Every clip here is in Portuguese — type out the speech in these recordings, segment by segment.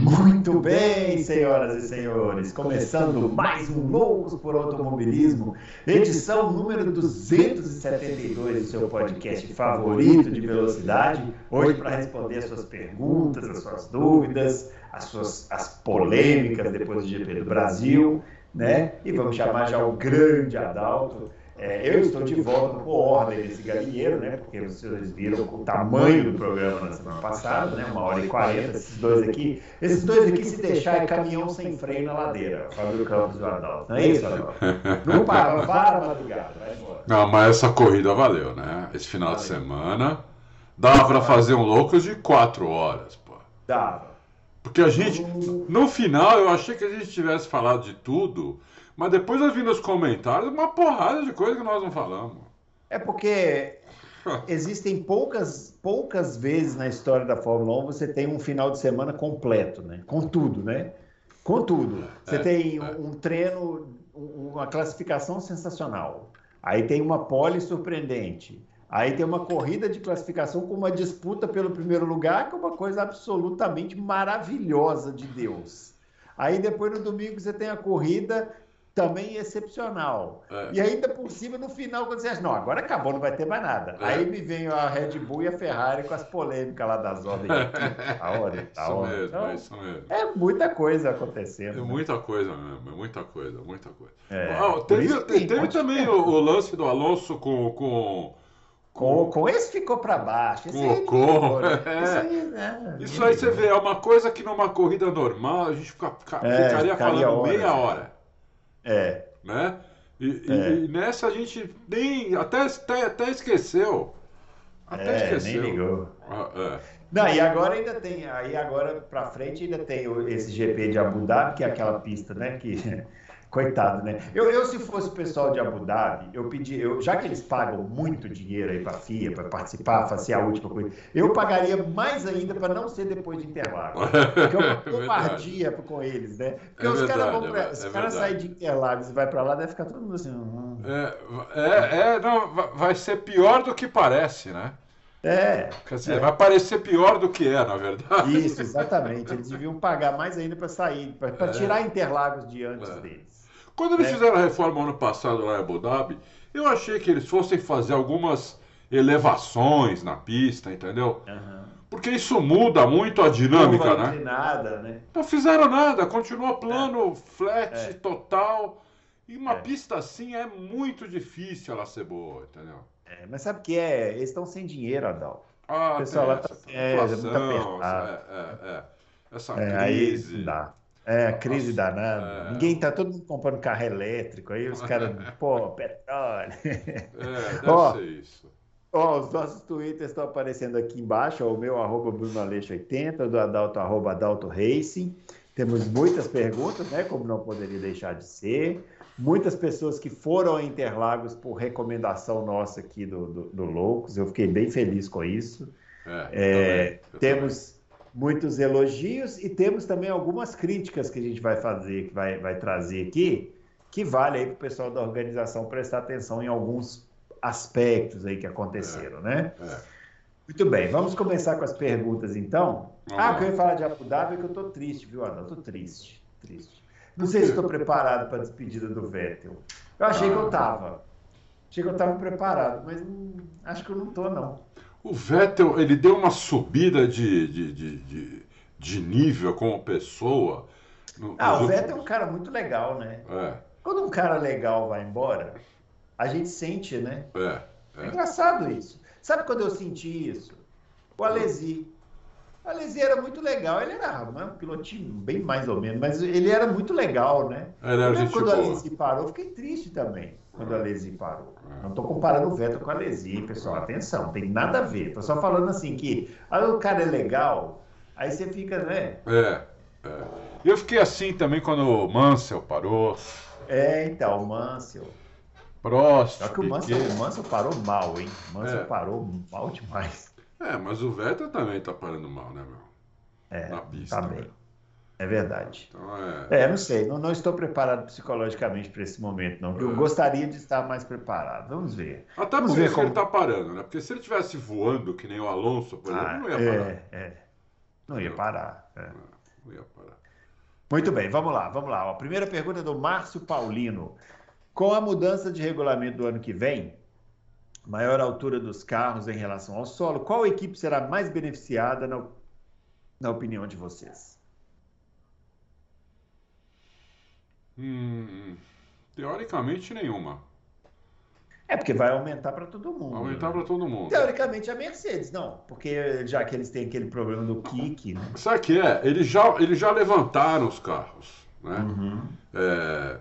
Muito bem, senhoras e senhores, começando mais um Loucos por Automobilismo, edição número 272 do seu podcast favorito de velocidade. Hoje para responder as suas perguntas, as suas dúvidas, as suas as polêmicas depois do GP do Brasil, né? E vamos chamar já o grande Adalto. É, eu estou de volta por ordem desse galinheiro, né? Porque vocês viram o tamanho do programa na semana passada, né? Uma hora e quarenta, esses dois aqui. Esses dois aqui, se deixar, é caminhão sem freio na ladeira. Fábio Campos do Adalto. Não é isso, Adalto? Não para, para a madrugada, vai embora. Não, mas essa corrida valeu, né? Esse final valeu. de semana. Dava para fazer um loucos de quatro horas, pô. Dava. Porque a gente, no final, eu achei que a gente tivesse falado de tudo. Mas depois eu vi nos comentários uma porrada de coisa que nós não falamos. É porque existem poucas, poucas vezes na história da Fórmula 1 você tem um final de semana completo, né? Com tudo, né? Com tudo. Você é, tem é. um treino, uma classificação sensacional. Aí tem uma pole surpreendente. Aí tem uma corrida de classificação com uma disputa pelo primeiro lugar, que é uma coisa absolutamente maravilhosa de Deus. Aí depois no domingo você tem a corrida também excepcional. É. E ainda por cima, no final, quando você acha, não, agora acabou, não vai ter mais nada. É. Aí me vem a Red Bull e a Ferrari com as polêmicas lá das ordens. a hora, a isso hora. Mesmo, então, é isso mesmo. É muita coisa acontecendo. É né? muita coisa mesmo, é muita coisa, muita coisa. É, ah, teve teve também o, o, lance do Alonso com... com... Com, com esse ficou para baixo. Com o com. Né? É. Isso aí, né? Isso aí você vê, é uma coisa que numa corrida normal a gente fica, fica, é, ficaria falando meia hora. É. Né? E, é. e, nessa a gente nem. Até, até, até esqueceu. Até é, esqueceu. Nem ligou. Ah, é. Não, e agora ainda tem, aí agora para frente ainda tem esse GP de Abu Dhabi, que é aquela pista, né, que Coitado, né? Eu, eu, se fosse o pessoal de Abu Dhabi, eu pedi, eu, já que eles pagam muito dinheiro aí para a FIA, para participar, fazer a última coisa, eu pagaria mais ainda para não ser depois de Interlagos. Porque é uma covardia é com eles, né? Porque é os caras vão pra, é, os caras saem de Interlagos e vai para lá, deve ficar todo mundo assim. Hum. É, é, é, não, vai ser pior do que parece, né? É. Quer dizer, é. vai parecer pior do que é, na verdade. Isso, exatamente. Eles deviam pagar mais ainda para sair, para é. tirar Interlagos de antes deles. Quando eles é. fizeram a reforma ano passado lá em Abu Dhabi, eu achei que eles fossem fazer algumas elevações na pista, entendeu? Uhum. Porque isso muda muito a dinâmica, não né? nada, né? Não fizeram nada, continua plano, é. flat, é. total. E uma é. pista assim é muito difícil ela ser boa, entendeu? É, mas sabe o que é? Eles estão sem dinheiro, Adal. Ah, o pessoal lá tá, é, inflação, tá é, é, Essa crise. Aí dá. É, a crise Nossa, danada. É... Ninguém tá todo mundo comprando carro elétrico, aí os caras, pô, petróleo. É, deve ó, ser isso. Ó, os nossos twitters estão aparecendo aqui embaixo, ó, o meu arroba Bruno Aleixo 80, o do Adalto arroba Adalto Racing. Temos muitas perguntas, né? Como não poderia deixar de ser. Muitas pessoas que foram a Interlagos por recomendação nossa aqui do, do, do Loucos. Eu fiquei bem feliz com isso. É, é, temos muitos elogios e temos também algumas críticas que a gente vai fazer, que vai, vai trazer aqui, que vale aí para o pessoal da organização prestar atenção em alguns aspectos aí que aconteceram, é, né? É. Muito bem, vamos começar com as perguntas então. Ah, que eu ia falar de Abu Dhabi é que eu estou triste, viu, Ana? Eu tô triste, triste. Não sei se estou preparado para a despedida do Vettel. Eu achei que eu estava. Achei que eu estava preparado, mas hum, acho que eu não estou, não. O Vettel, ele deu uma subida de, de, de, de, de nível como pessoa. No, ah, o Vettel é um cara muito legal, né? É. Quando um cara legal vai embora, a gente sente, né? É, é. é engraçado isso. Sabe quando eu senti isso? O Alesi. O Alesi era muito legal, ele era né, um pilotinho bem mais ou menos, mas ele era muito legal, né? Era quando o Alesi parou, fiquei triste também quando a Lesi parou. Não estou comparando o Vettel com a Lesi, pessoal. Atenção, não tem nada a ver. Estou só falando assim que aí o cara é legal, aí você fica, né? É, é. Eu fiquei assim também quando o Mansell parou. É, então, o Mansell. Prost. Só que o Mansell, o Mansell parou mal, hein? O Mansell é. parou mal demais. É, mas o Vettel também tá parando mal, né, meu? É, Na pista. Tá bem. É verdade. Então, é... é, não sei, não, não estou preparado psicologicamente para esse momento, não. Eu é. gostaria de estar mais preparado. Vamos ver. Até Vamos por ver isso como... ele está parando, né? Porque se ele estivesse voando, que nem o Alonso, por exemplo, ah, não ia parar. É, é. Não ia parar. É. Não ia parar. Muito bem, vamos lá, vamos lá. A primeira pergunta é do Márcio Paulino. Com a mudança de regulamento do ano que vem, maior altura dos carros em relação ao solo, qual equipe será mais beneficiada na, na opinião de vocês? Hum, teoricamente nenhuma. É porque vai aumentar para todo mundo. Vai aumentar né? para todo mundo. Teoricamente a Mercedes, não. Porque já que eles têm aquele problema do kick. Né? Sabe que é? Eles já, eles já levantaram os carros. Né? Uhum. É,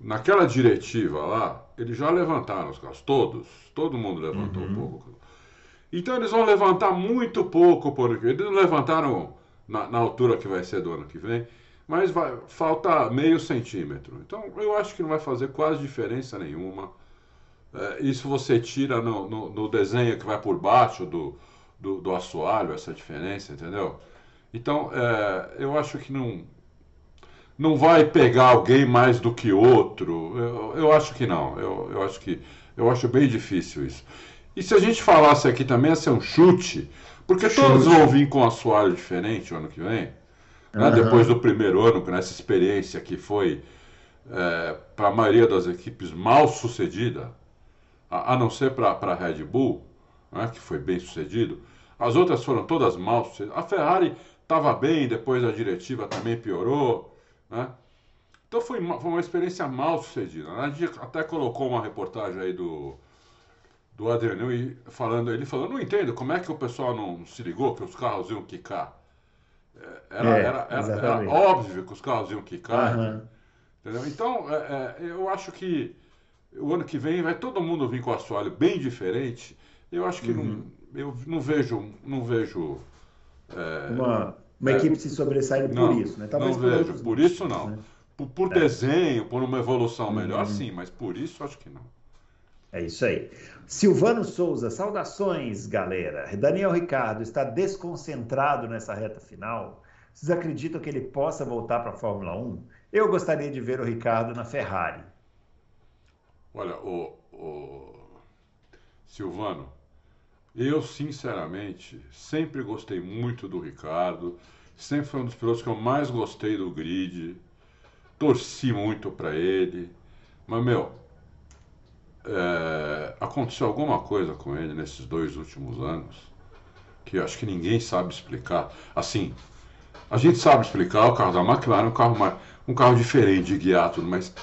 naquela diretiva lá, eles já levantaram os carros. Todos. Todo mundo levantou uhum. um pouco. Então eles vão levantar muito pouco por Eles não levantaram na, na altura que vai ser do ano que vem mas vai, falta meio centímetro. Então eu acho que não vai fazer quase diferença nenhuma. É, isso você tira no, no, no, desenho que vai por baixo do, do, do assoalho, essa diferença, entendeu? Então é, eu acho que não, não vai pegar alguém mais do que outro. Eu, eu acho que não. Eu, eu acho que eu acho bem difícil isso. E se a gente falasse aqui também ia ser um chute, porque chute. todos vão vir com assoalho diferente o ano que vem. Né? Uhum. Depois do primeiro ano, com essa experiência que foi, é, para a maioria das equipes, mal sucedida, a, a não ser para a Red Bull, né, que foi bem sucedido, as outras foram todas mal sucedidas. A Ferrari estava bem, depois a diretiva também piorou. Né? Então foi uma, foi uma experiência mal sucedida. Né? A gente até colocou uma reportagem aí do, do Adriano falando, ele falou, não entendo como é que o pessoal não se ligou que os carros iam quicar. Era, é, era, era, era, óbvio que os carros iam quicar. Uhum. Entendeu? Então, é, é, eu acho que o ano que vem vai todo mundo vir com assoalho bem diferente. Eu acho que uhum. não, eu não vejo. Não vejo é, uma, uma é, equipe se sobressaindo por isso, né? Talvez não vejo, por isso não. Né? Por, por é. desenho, por uma evolução melhor, uhum. sim, mas por isso acho que não. É isso aí. Silvano Souza, saudações, galera. Daniel Ricardo está desconcentrado nessa reta final. Vocês acreditam que ele possa voltar para a Fórmula 1? Eu gostaria de ver o Ricardo na Ferrari. Olha, o, o... Silvano, eu sinceramente sempre gostei muito do Ricardo, sempre foi um dos pilotos que eu mais gostei do grid, torci muito para ele, mas meu, é, aconteceu alguma coisa com ele nesses dois últimos anos que acho que ninguém sabe explicar. Assim, a gente sabe explicar o carro da McLaren, um carro, mais, um carro diferente de guiar tudo, mas.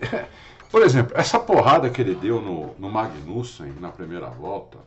Por exemplo, essa porrada que ele deu no, no Magnussen na primeira volta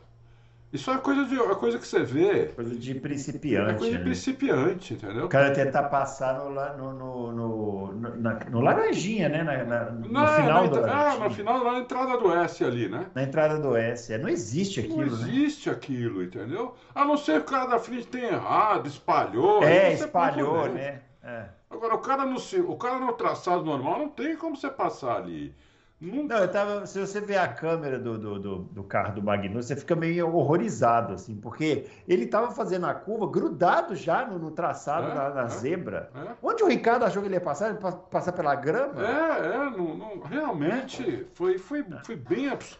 isso é coisa, de, é coisa que você vê. Coisa de principiante. É coisa de né? principiante, entendeu? O cara tentar passar no, no, no, no, na, no laranjinha, né? Na, na no não, final na, do É, no final, na entrada do S ali, né? Na entrada do S. É, não existe aquilo, Não né? existe né? aquilo, entendeu? A não ser que o cara da frente tenha errado, espalhou. É, espalhou, né? É. Agora, o cara, no, o cara no traçado normal não tem como você passar ali. Nunca... Não, eu tava. Se você ver a câmera do, do, do, do carro do Magnus, você fica meio horrorizado, assim, porque ele estava fazendo a curva grudado já no, no traçado, é, na, na é, zebra. É. Onde o Ricardo achou que ele ia passar? Ele passar pela grama? É, é, não, não, realmente foi, foi, foi bem absurdo.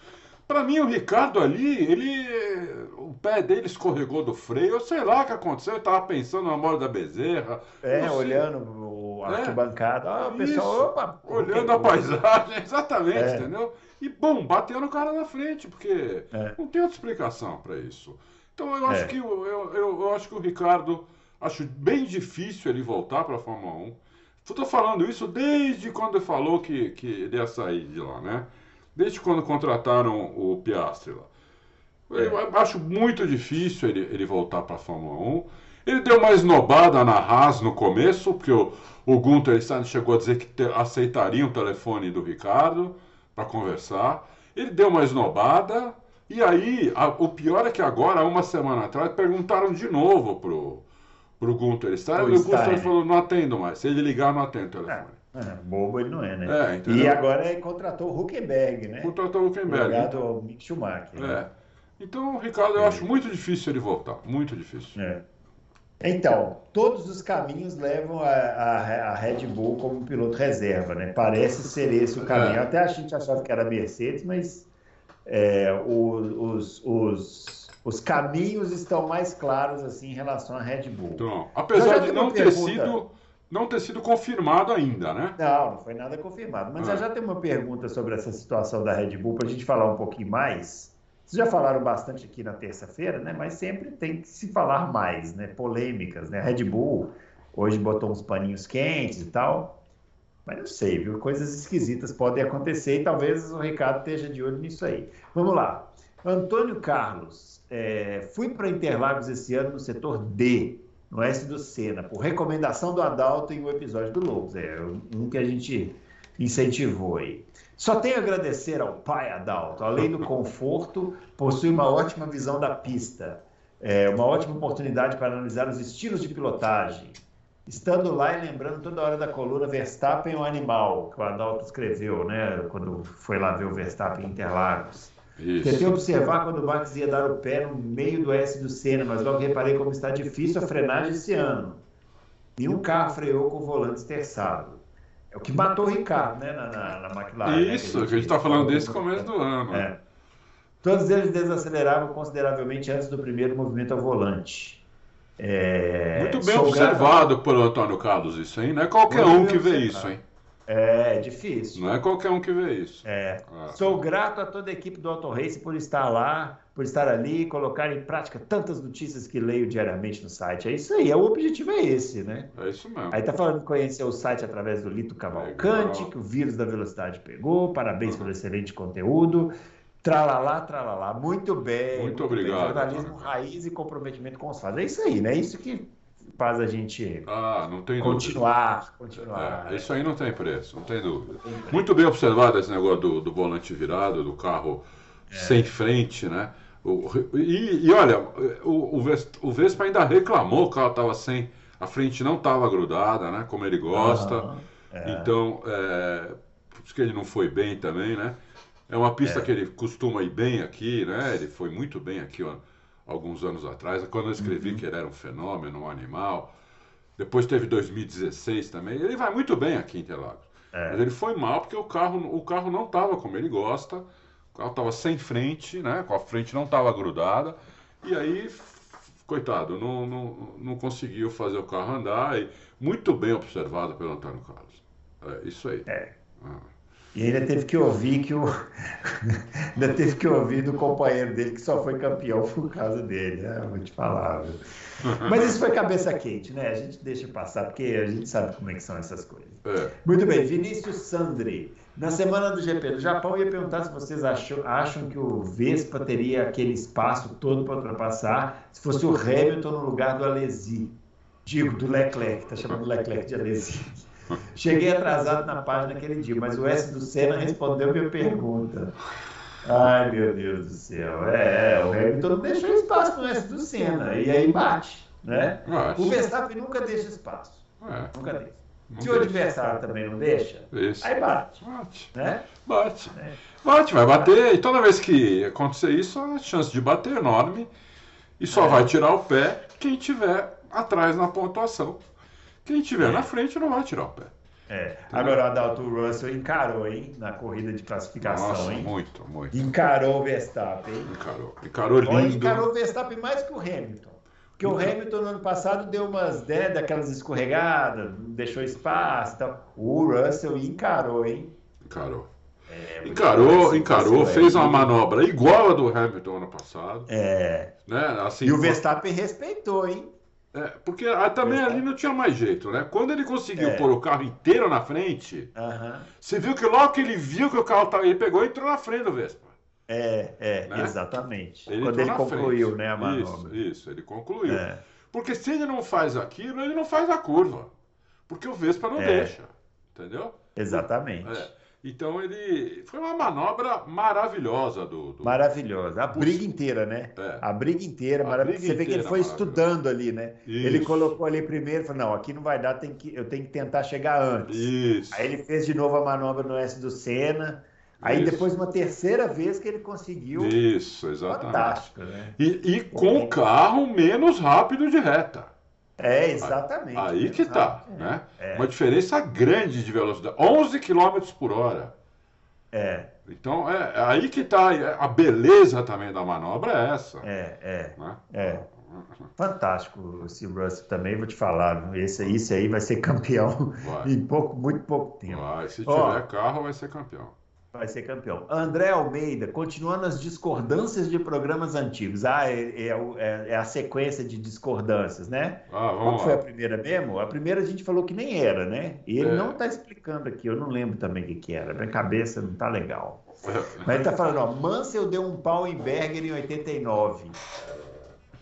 Para mim, o Ricardo ali, ele. O pé dele escorregou do freio, eu sei lá o que aconteceu, eu tava pensando na moda da bezerra. É, olhando o é. arquibancada. Ah, o pessoal, opa, Olhando a paisagem, exatamente, é. entendeu? E, bom, bateu no cara na frente, porque é. não tem outra explicação para isso. Então, eu acho, é. que, eu, eu, eu, acho que o Ricardo, acho bem difícil ele voltar para a Fórmula 1. Estou falando isso desde quando falou que, que ele ia sair de lá, né? Desde quando contrataram o Piastri lá. Eu é. acho muito difícil ele, ele voltar para a Fórmula 1. Ele deu uma esnobada na Haas no começo, porque o, o Gunther chegou a dizer que te, aceitaria o telefone do Ricardo para conversar. Ele deu uma esnobada, e aí a, o pior é que agora, uma semana atrás, perguntaram de novo pro, pro Gunther Stein, e o Gunther falou, não atendo mais. Se ele ligar, não atendo o telefone. É. É, bobo ele não é, né? É, e agora ele contratou o Huckenberg, né? Contratou o Huckenberg. Ligado ao Mick Schumacher. É. Né? Então, Ricardo, eu acho muito difícil ele voltar. Muito difícil. É. Então, todos os caminhos levam a, a, a, Red Bull como piloto reserva, né? Parece ser esse o caminho. É. Até a gente achava que era Mercedes, mas é, os, os, os, caminhos estão mais claros assim em relação à Red Bull. Então, apesar de não ter sido não ter sido confirmado ainda, né? Não, não foi nada confirmado. Mas ah. já tem uma pergunta sobre essa situação da Red Bull para a gente falar um pouquinho mais. Vocês já falaram bastante aqui na terça-feira, né? Mas sempre tem que se falar mais, né? Polêmicas, né? A Red Bull hoje botou uns paninhos quentes e tal. Mas não sei, viu? Coisas esquisitas podem acontecer e talvez o Ricardo esteja de olho nisso aí. Vamos lá. Antônio Carlos, é, fui para Interlagos esse ano no setor D, no S do Senna, por recomendação do Adalto em um episódio do Lobos. É um que a gente incentivou aí. Só tenho a agradecer ao pai Adalto. Além do conforto, possui uma ótima visão da pista, é, uma ótima oportunidade para analisar os estilos de pilotagem. Estando lá e lembrando toda hora da coluna Verstappen o animal, que o Adalto escreveu, né, quando foi lá ver o Verstappen em Interlagos. Isso. Tentei observar quando o Max ia dar o pé no meio do S do Senna, mas logo reparei como está difícil a frenagem esse ano. Nenhum carro freou com o volante esterçado. É o que matou o Ricardo, né, na, na, na McLaren. Né, Isso, né, que a gente está falando desde o começo do ano. É. Todos eles desaceleravam consideravelmente antes do primeiro movimento ao volante. É... Muito bem observado grato... pelo Antônio Carlos isso, hein? Não é qualquer Muito um que vê isso, hein? É, difícil. Não é qualquer um que vê isso. É. Ah. Sou grato a toda a equipe do Auto Race por estar lá, por estar ali e colocar em prática tantas notícias que leio diariamente no site. É isso aí, é, o objetivo é esse, né? É isso mesmo. Aí tá falando que conheceu o site através do Lito Cavalcante, Legal. que o vírus da velocidade pegou. Parabéns uhum. pelo excelente conteúdo. Tralalá, tralalá. Muito bem. Muito, muito obrigado. Bem. Jornalismo raiz e comprometimento com os fatos. É isso aí, né? É isso que faz a gente ah, continuar, continuar. É, isso aí não tem preço, não tem dúvida. Não tem Muito bem observado esse negócio do, do volante virado, do carro é. sem frente, né? O, e, e, olha, o, o, Vespa ainda reclamou que o carro estava sem, a frente não estava grudada, né? Como ele gosta. é. Então, é, por isso que ele não foi bem também, né? É uma pista é. que ele costuma ir bem aqui, né? Ele foi muito bem aqui, ó alguns anos atrás, quando eu escrevi uhum. que ele era um fenômeno, um animal. Depois teve 2016 também. Ele vai muito bem aqui em Interlagos. É. Mas ele foi mal porque o carro, o carro não estava como ele gosta. O carro estava sem frente, né? Com a frente não estava grudada. E aí, coitado, não, não, não conseguiu fazer o carro andar. E muito bem observado pelo Antônio Carlos. É isso aí. É. Ah. E ainda teve que ouvir que o. ainda teve que ouvir do companheiro dele que só foi campeão por causa dele, né? Vou te falar. Viu? Mas isso foi cabeça quente, né? A gente deixa passar, porque a gente sabe como é que são essas coisas. É. Muito bem, Vinícius Sandri. Na semana do GP do Japão, eu ia perguntar se vocês acham, acham que o Vespa teria aquele espaço todo para ultrapassar se fosse o Hamilton no lugar do Alesi. Digo, do Leclerc, tá chamando o Leclerc de Alesi. Cheguei atrasado na página naquele dia, mas o S do Senna respondeu minha pergunta. Ai, meu Deus do céu. É, o Hamilton deixou espaço no S do Senna. E aí bate, né? O Verstappen nunca deixa espaço. É. Nunca deixa. Se o adversário também não deixa, Isso. aí bate. Bate. Né? Bate. É. Bate, vai bater. E toda vez que acontecer isso, a chance de bater é enorme. E só é. vai tirar o pé quem tiver atrás na pontuação. Quem estiver é. na frente não vai tirar o pé. É. Agora o Adalto Russell encarou, hein? Na corrida de classificação, Nossa, hein? Muito, muito. Encarou o Verstappen. Encarou. Encarou lindo. encarou o Verstappen mais que o Hamilton. Porque o Hamilton no ano passado deu umas né, daquelas escorregadas, deixou espaço e tal. O Russell encarou, hein? Encarou. É, encarou, encarou, fez uma manobra igual a do Hamilton ano passado. É. Né? Assim, e o Verstappen respeitou, hein? É, porque ah, também ali não tinha mais jeito, né? Quando ele conseguiu é. pôr o carro inteiro na frente, você viu que logo que ele viu que o carro estava. Ele pegou e entrou na frente do Vespa. É, é, né? exatamente. Ele Quando ele concluiu, frente. né, a manobra. Isso, isso ele concluiu. É. Porque se ele não faz aquilo, ele não faz a curva. Porque o Vespa não é. deixa. Entendeu? Exatamente. É. Então ele. Foi uma manobra maravilhosa do. do... Maravilhosa. A briga inteira, né? É. A briga inteira, a maravilhosa. Você vê que ele foi estudando ali, né? Isso. Ele colocou ali primeiro, falou: não, aqui não vai dar, tem que, eu tenho que tentar chegar antes. Isso. Aí ele fez de novo a manobra no S do Senna. Aí Isso. depois uma terceira vez que ele conseguiu. Isso, exatamente. Fantástico, né? E, e com o carro menos rápido de reta. É, exatamente. Aí que tá, né? É. Uma diferença grande de velocidade. 11 km por hora. É. Então, é, é aí que tá a beleza também da manobra é essa. É, é. Né? É. Fantástico esse Russell também, vou te falar. Esse, esse aí vai ser campeão vai. em pouco, muito pouco tempo. Vai, se tiver carro, vai ser campeão vai ser campeão. André Almeida, continuando as discordâncias de programas antigos. Ah, é, é, é, é a sequência de discordâncias, né? Ah, Qual foi a primeira mesmo? A primeira a gente falou que nem era, né? E ele é. não está explicando aqui, eu não lembro também o que, que era. Minha cabeça não está legal. Mas ele está falando, ó, Mansell deu um pau em Berger em 89.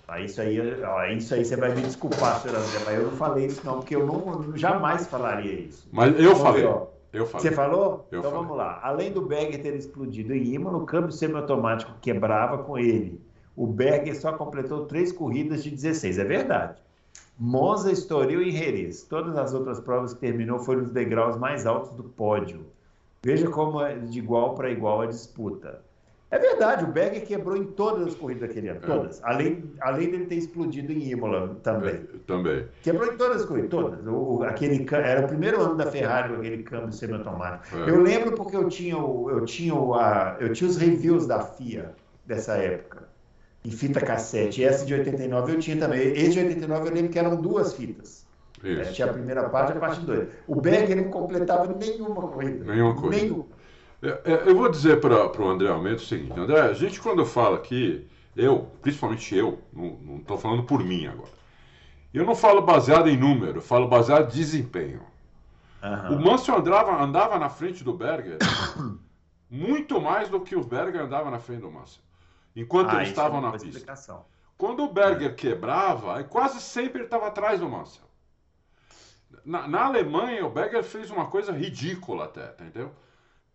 Ah, isso aí, ó, isso aí você vai me desculpar, senhor André, mas eu não falei isso não, porque eu não, jamais falaria isso. Mas eu falei. Ó, eu falei. Você falou? Eu então falei. vamos lá. Além do Berger ter explodido em Imola, o câmbio semiautomático quebrava com ele. O Berger só completou três corridas de 16, é verdade. Monza, Estoril e Jerez. Todas as outras provas que terminou foram nos degraus mais altos do pódio. Veja como é de igual para igual a disputa. É verdade, o Berger quebrou em todas as corridas daquele ano, é. todas. Além, além dele ter explodido em Imola também. É, também. Quebrou em todas as corridas, todas. O, aquele, era o primeiro ano da Ferrari com aquele câmbio semiautomático. É. Eu lembro porque eu tinha, eu, tinha a, eu tinha os reviews da FIA dessa época, em fita cassete. E essa de 89 eu tinha também. Esse de 89 eu lembro que eram duas fitas. Isso. Tinha a primeira parte e a parte 2. O Berger não completava nenhuma corrida. Nenhuma corrida. Nenhuma. É, é, eu vou dizer para o André Almeida o seguinte, André, a gente quando fala aqui, eu, principalmente eu, não estou falando por mim agora, eu não falo baseado em número, eu falo baseado em desempenho. Uhum. O Mansell andava, andava na frente do Berger muito mais do que o Berger andava na frente do Mansell, enquanto ah, eles estavam é na pista. Explicação. Quando o Berger quebrava, quase sempre ele estava atrás do Mansell. Na, na Alemanha, o Berger fez uma coisa ridícula até, entendeu?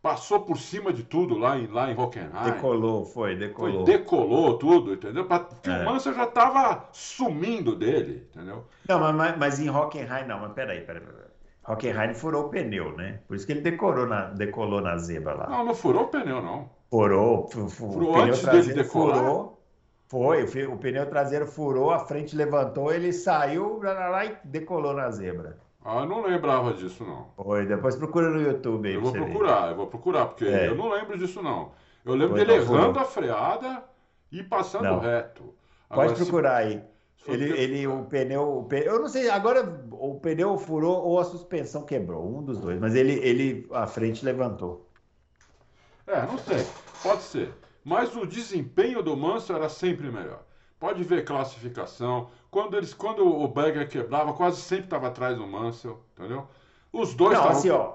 Passou por cima de tudo lá em, lá em Hockenheim. Decolou, foi, decolou. Foi, decolou tudo, entendeu? Porque é. o Mansell já estava sumindo dele, entendeu? Não, mas, mas em Hockenheim não, mas peraí, peraí, peraí. Hockenheim furou o pneu, né? Por isso que ele decorou na, decolou na zebra lá. Não, não furou o pneu, não. Furou. furou o pneu antes dele decolar? Furou, foi, o, o pneu traseiro furou, a frente levantou, ele saiu lá e decolou na zebra. Ah, não lembrava disso, não. Oi, depois procura no YouTube aí. Eu vou procurar, ver. eu vou procurar, porque é. eu não lembro disso, não. Eu lembro dele errando a freada e passando não. reto. Agora, Pode procurar se... aí. Ele, ele, o pneu, o pneu, eu não sei, agora o pneu furou ou a suspensão quebrou, um dos dois, mas ele, ele a frente levantou. É, não sei, pode ser. Mas o desempenho do Manso era sempre melhor. Pode ver classificação. Quando, eles, quando o Berger quebrava, quase sempre estava atrás do Mansell, entendeu? Os dois Não, tavam... assim, ó,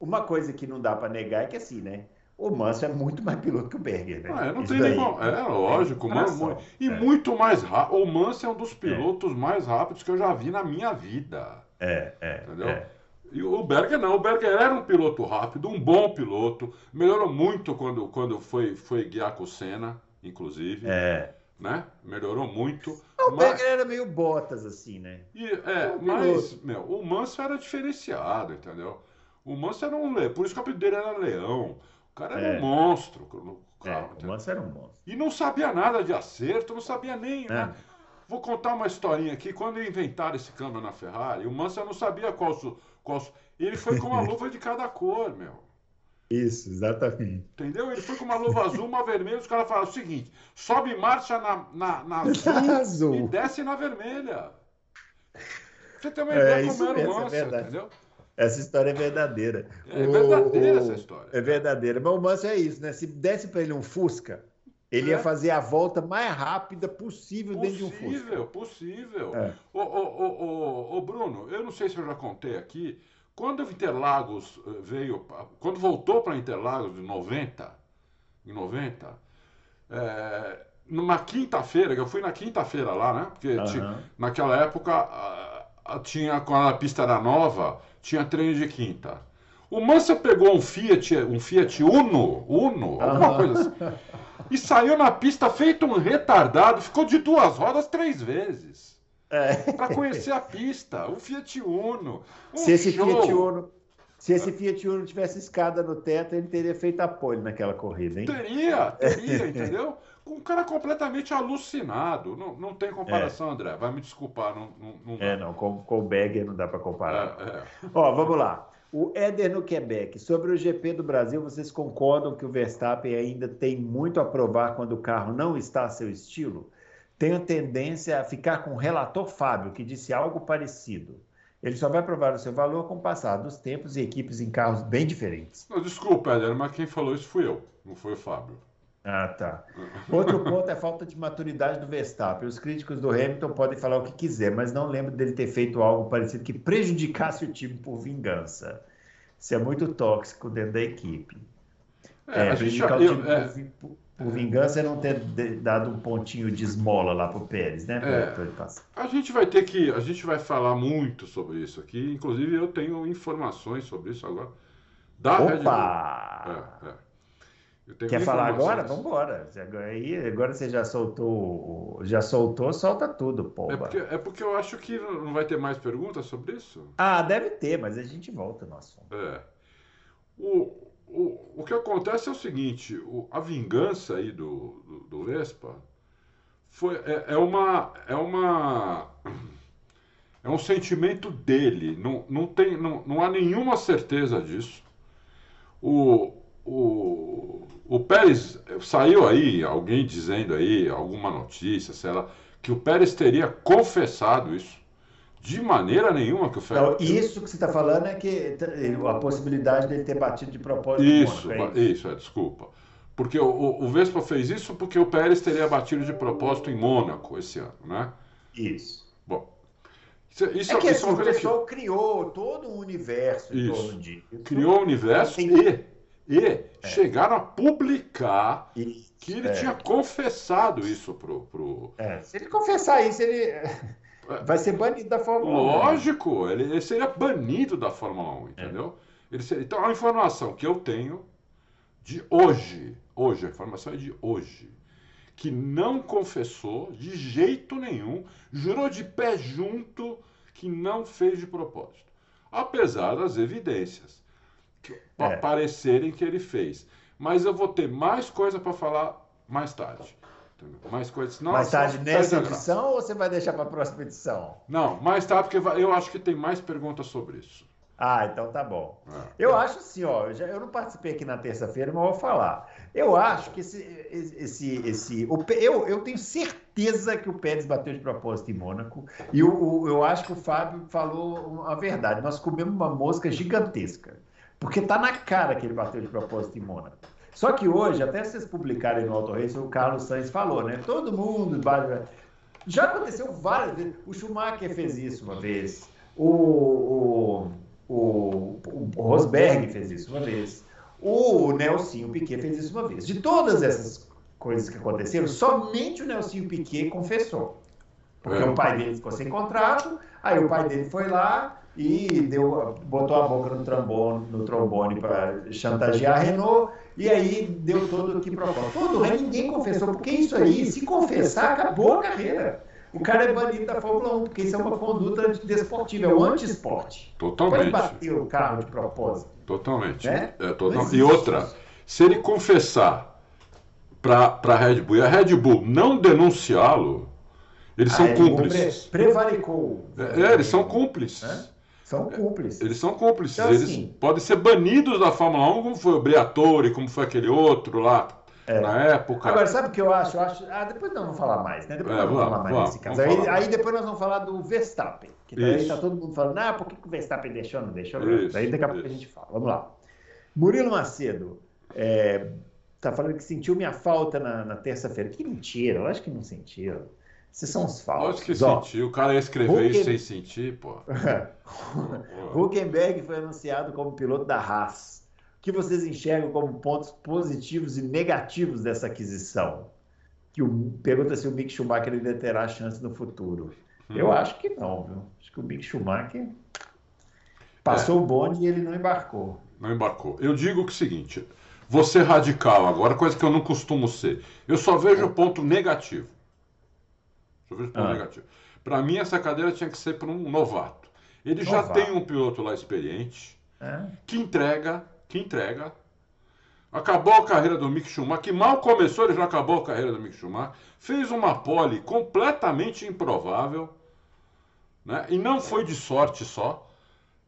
uma coisa que não dá para negar é que assim, né? O Mansell é muito mais piloto que o Berger, né? Ah, não Isso tem nenhum. É, lógico. É man, e é. muito mais rápido. O Mansell é um dos é. pilotos é. mais rápidos que eu já vi na minha vida. É, é. Entendeu? É. E o Berger não, o Berger era um piloto rápido, um bom piloto, melhorou muito quando, quando foi, foi guiar com o Senna, inclusive. É né? Melhorou muito. O mas... Berger era meio botas, assim, né? E, é, mas, meu, o Manso era diferenciado, entendeu? O Manso era um leão, por isso que o apelido dele era Leão. O cara era é. um monstro. O, carro, é, o Manso era um monstro. E não sabia nada de acerto, não sabia nem. É. Né? Vou contar uma historinha aqui. Quando inventaram esse câmbio na Ferrari, o Manso não sabia qual. qual ele foi com uma luva de cada cor, meu. Isso, exatamente. Entendeu? Ele foi com uma luva azul, uma vermelha, os caras falaram o seguinte: sobe marcha na, na, na azul, azul, e desce na vermelha. Você tem uma é, ideia é, como era o Manso, é entendeu? Essa história é verdadeira. É verdadeira o, essa história. É verdadeira. Mas o Manso é isso, né? Se desse para ele um Fusca, ele é. ia fazer a volta mais rápida possível, possível dentro de um Fusca. Possível, possível. É. Ô, ô, ô, ô, Bruno, eu não sei se eu já contei aqui, quando o Interlagos eh, veio, quando voltou para Interlagos em 90, em 90, é, numa quinta-feira, que eu fui na quinta-feira lá, né? Porque uhum. tinha, naquela época a, a, tinha, quando a pista era nova, tinha treino de quinta. O Mansell pegou um Fiat, um Fiat Uno, Uno, alguma Aham. coisa assim, e saiu na pista feito um retardado, ficou de duas rodas três vezes. É. Pra conhecer a pista, o Fiat Uno. Um Se esse show. Fiat Uno, se esse Fiat Uno tivesse escada no teto, ele teria feito apoio naquela corrida, hein? Teria, teria, entendeu? Um cara completamente alucinado. Não, não tem comparação, André. Vai me desculpar, não, não, não. É, não, com, com o Berger não dá para comparar. É, é. Ó, vamos lá. O Éder no Quebec. Sobre o GP do Brasil, vocês concordam que o Verstappen ainda tem muito a provar quando o carro não está a seu estilo? Tenho tendência a ficar com o relator Fábio, que disse algo parecido. Ele só vai provar o seu valor com o passar dos tempos e equipes em carros bem diferentes. Não, desculpa, Éder, mas quem falou isso fui eu, não foi o Fábio. Ah, tá. Outro ponto é a falta de maturidade do Verstappen. Os críticos do Hamilton podem falar o que quiser, mas não lembro dele ter feito algo parecido que prejudicasse o time por vingança. Isso é muito tóxico dentro da equipe. É, É, a gente prejudicar o eu- time é, por, por- vingança é não ter dado um pontinho de esmola lá pro Pérez, né? É. Pra a gente vai ter que. A gente vai falar muito sobre isso aqui. Inclusive, eu tenho informações sobre isso agora. Da Red Bull. Opa! É, é. Quer falar agora? Vamos embora. Agora, aí- agora você já soltou, já soltou, solta tudo, pô. É porque, é porque eu acho que não vai ter mais perguntas sobre isso. Ah, deve ter, mas a gente volta no assunto. É. O, o, o que acontece é o seguinte: o- a vingança aí do, do, do Vespa foi, é, é uma. É uma. É um sentimento dele. Não, não, tem, não, não há nenhuma certeza disso. O, o, o Pérez saiu aí, alguém dizendo aí, alguma notícia, sei lá, que o Pérez teria confessado isso. De maneira nenhuma que o Então, Pérez. isso que você está falando é que a possibilidade dele ter batido de propósito. Isso, Mônaco, é ba- isso, é, desculpa. Porque o, o, o Vespa fez isso porque o Pérez teria batido de propósito em Mônaco esse ano, né? Isso. Bom, isso, isso, É que isso assim, é uma o coisa que pessoal criou todo um universo em Isso. torno disso. criou o universo e, e chegaram a publicar Isso, que ele é. tinha confessado isso pro, pro... É, Se ele confessar isso, ele vai ser banido da Fórmula 1. né? Lógico, ele, ele seria banido da Fórmula 1, entendeu? Ele seria- então, a informação que eu tenho de hoje, hoje, a informação é de hoje, que não confessou de jeito nenhum, jurou de pé junto que não fez de propósito. Apesar das evidências que É. parecerem que ele fez. Mas eu vou ter mais coisa para falar mais tarde. Mais coisa, senão Mais tarde nessa edição ou você vai deixar para a próxima edição? Não, mais tarde, porque eu acho que tem mais perguntas sobre isso. Ah, então tá bom. É. Eu acho assim, ó, eu, já- eu não participei aqui na terça-feira, mas vou falar. Eu acho que esse, esse, esse, o eu, eu tenho certeza que o Pérez bateu de propósito em Mônaco e o, o- eu acho que o Fábio falou a verdade. Nós comemos uma mosca gigantesca, porque tá na cara que ele bateu de propósito em Mônaco. Só que hoje, até vocês publicarem no Auto Race, o Carlos Sainz falou, né? Todo mundo já aconteceu várias vezes. O Schumacher fez isso uma vez. O, o, o, o Rosberg fez isso uma vez. O Nelsinho Piquet fez isso uma vez. De todas essas coisas que aconteceram, somente o Nelsinho Piquet confessou. Porque É. o pai dele ficou sem contrato, aí o pai dele foi lá e deu, botou a boca no trombone, no trombone para chantagear a Renault, e aí deu todo o que propôs. Todo resto ninguém confessou, porque isso aí, se confessar, acabou a carreira. O cara é banido da Fórmula 1, porque isso é uma conduta desportiva, é o anti-esporte. Totalmente. bater o carro de propósito. Totalmente. Né? É, total- E outra, se ele confessar para a Red Bull e a Red Bull não denunciá-lo, eles A são Red Bull cúmplices. pre- Prevaricou. É, é, eles são cúmplices. Né? São cúmplices. Eles são cúmplices. Então, eles assim- podem ser banidos da Fórmula 1, como foi o Briatore, como foi aquele outro lá É. na época. Agora, sabe o que eu acho? Eu acho... Ah, depois nós vamos falar mais, né? Depois É, nós vamos vamos, falar mais vamos, nesse caso. Aí, aí depois nós vamos falar do Verstappen. Que daí Isso. tá todo mundo falando, ah, por que, que o Verstappen deixou, não deixou? Isso, daí daqui a pouco a gente fala. Vamos lá. Murilo Macedo é, tá falando que sentiu minha falta na, na terça-feira. Que mentira, eu acho que não sentiu. Vocês são uns falsos. Lógico que Ó, sentiu. O cara ia escrever isso sem sentir, pô. Huckenberg foi anunciado como piloto da Haas. O que vocês enxergam como pontos positivos e negativos dessa aquisição? Que o, pergunta se o Mick Schumacher ainda terá chance no futuro. Eu Hum. acho que não, viu? Acho que o Mick Schumacher passou o bonde e ele não embarcou. Não embarcou. Eu digo que é o seguinte, vou ser radical agora, coisa que eu não costumo ser. Eu só vejo o ponto negativo. Só vejo ponto Ah. negativo. Para mim, essa cadeira tinha que ser para um novato. Ele já Novato. tem um piloto lá experiente, É. que entrega, que entrega. Acabou a carreira do Mick Schumacher, que mal começou, ele já acabou a carreira do Mick Schumacher. Fez uma pole completamente improvável, né? E não foi de sorte só.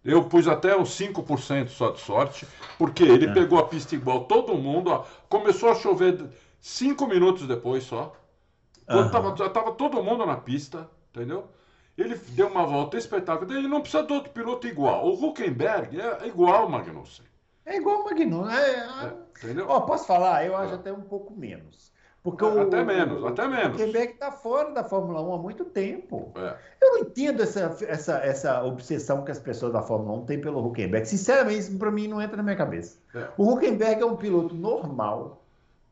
Eu pus até os 5% só de sorte, porque ele É. pegou a pista igual todo mundo, ó, começou a chover cinco minutos depois só. Quando tava, já estava todo mundo na pista, entendeu? Ele deu uma volta espetáculo. Ele não precisa de outro piloto igual. O Huckenberg é igual ao Magnussen. É igual o Magnussen. É, é- Entendeu? Ó, posso falar? Eu acho Ah. até um pouco menos. Porque Ah, o, até menos, até menos. O Quebec está fora da Fórmula 1 há muito tempo. É. Eu não entendo essa, essa, essa obsessão que as pessoas da Fórmula 1 têm pelo Huckenberg. Sinceramente, isso para mim não entra na minha cabeça. É. O Huckenberg é um piloto normal.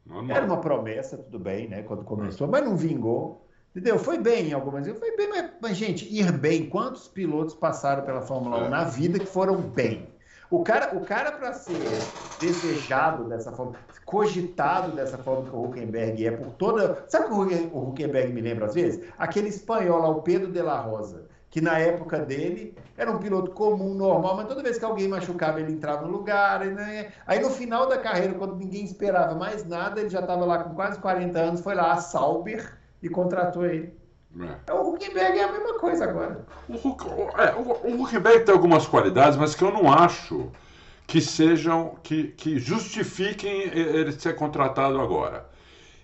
Normal. Era uma promessa, tudo bem, né? Quando começou, mas não vingou. Entendeu? Foi bem em algumas vezes. Foi bem, mas, mas, gente, ir bem. Quantos pilotos passaram pela Fórmula 1 É. na vida que foram bem? O cara, o cara para ser desejado dessa forma, cogitado dessa forma que o Huckenberg é por toda. Sabe o que o Huckenberg me lembra às vezes? Aquele espanhol lá, o Pedro de la Rosa, que na época dele era um piloto comum, normal, mas toda vez que alguém machucava, ele entrava no lugar. Né? Aí no final da carreira, quando ninguém esperava mais nada, ele já estava lá com quase 40 anos, foi lá a Sauber e contratou ele. É. O Huckenberg é a mesma coisa agora. O, Huck- é, o- Huckenberg tem algumas qualidades, mas que eu não acho que sejam, que, que justifiquem ele ser contratado agora.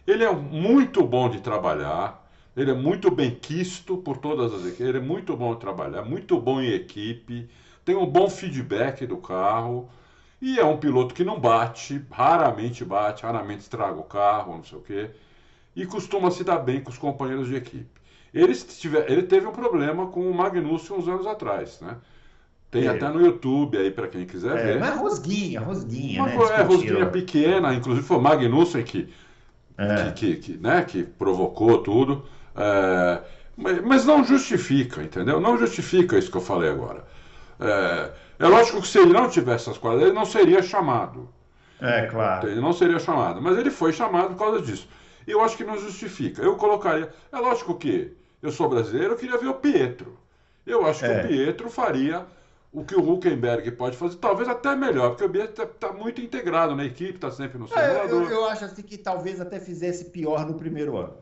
Ele é muito bom de trabalhar, ele é muito bem quisto por todas as equipes, ele é muito bom trabalhar, muito bom em equipe, tem um bom feedback do carro, e é um piloto que não bate, raramente bate, raramente estraga o carro, não sei o quê, e costuma se dar bem com os companheiros de equipe. Ele, ele teve um problema com o Magnussen uns anos atrás, né? Tem Teve. até no YouTube aí para quem quiser É, ver. mas rosguinha, rosguinha, Uma né? é, rosquinha pequena, inclusive foi o Magnussen que, É. que, que, que, né, que provocou tudo. É, mas, mas não justifica, entendeu? Não justifica isso que eu falei agora. É, é lógico que se ele não tivesse essas qualidades, ele não seria chamado. É, claro. Ele não seria chamado, mas ele foi chamado por causa disso. Eu acho que não justifica. Eu colocaria. É lógico que eu sou brasileiro, eu queria ver o Pietro. Eu acho que É. o Pietro faria o que o Huckenberg pode fazer, talvez até melhor, porque o Pietro está muito integrado na equipe, está sempre no É, eu, eu acho assim que talvez até fizesse pior no primeiro ano.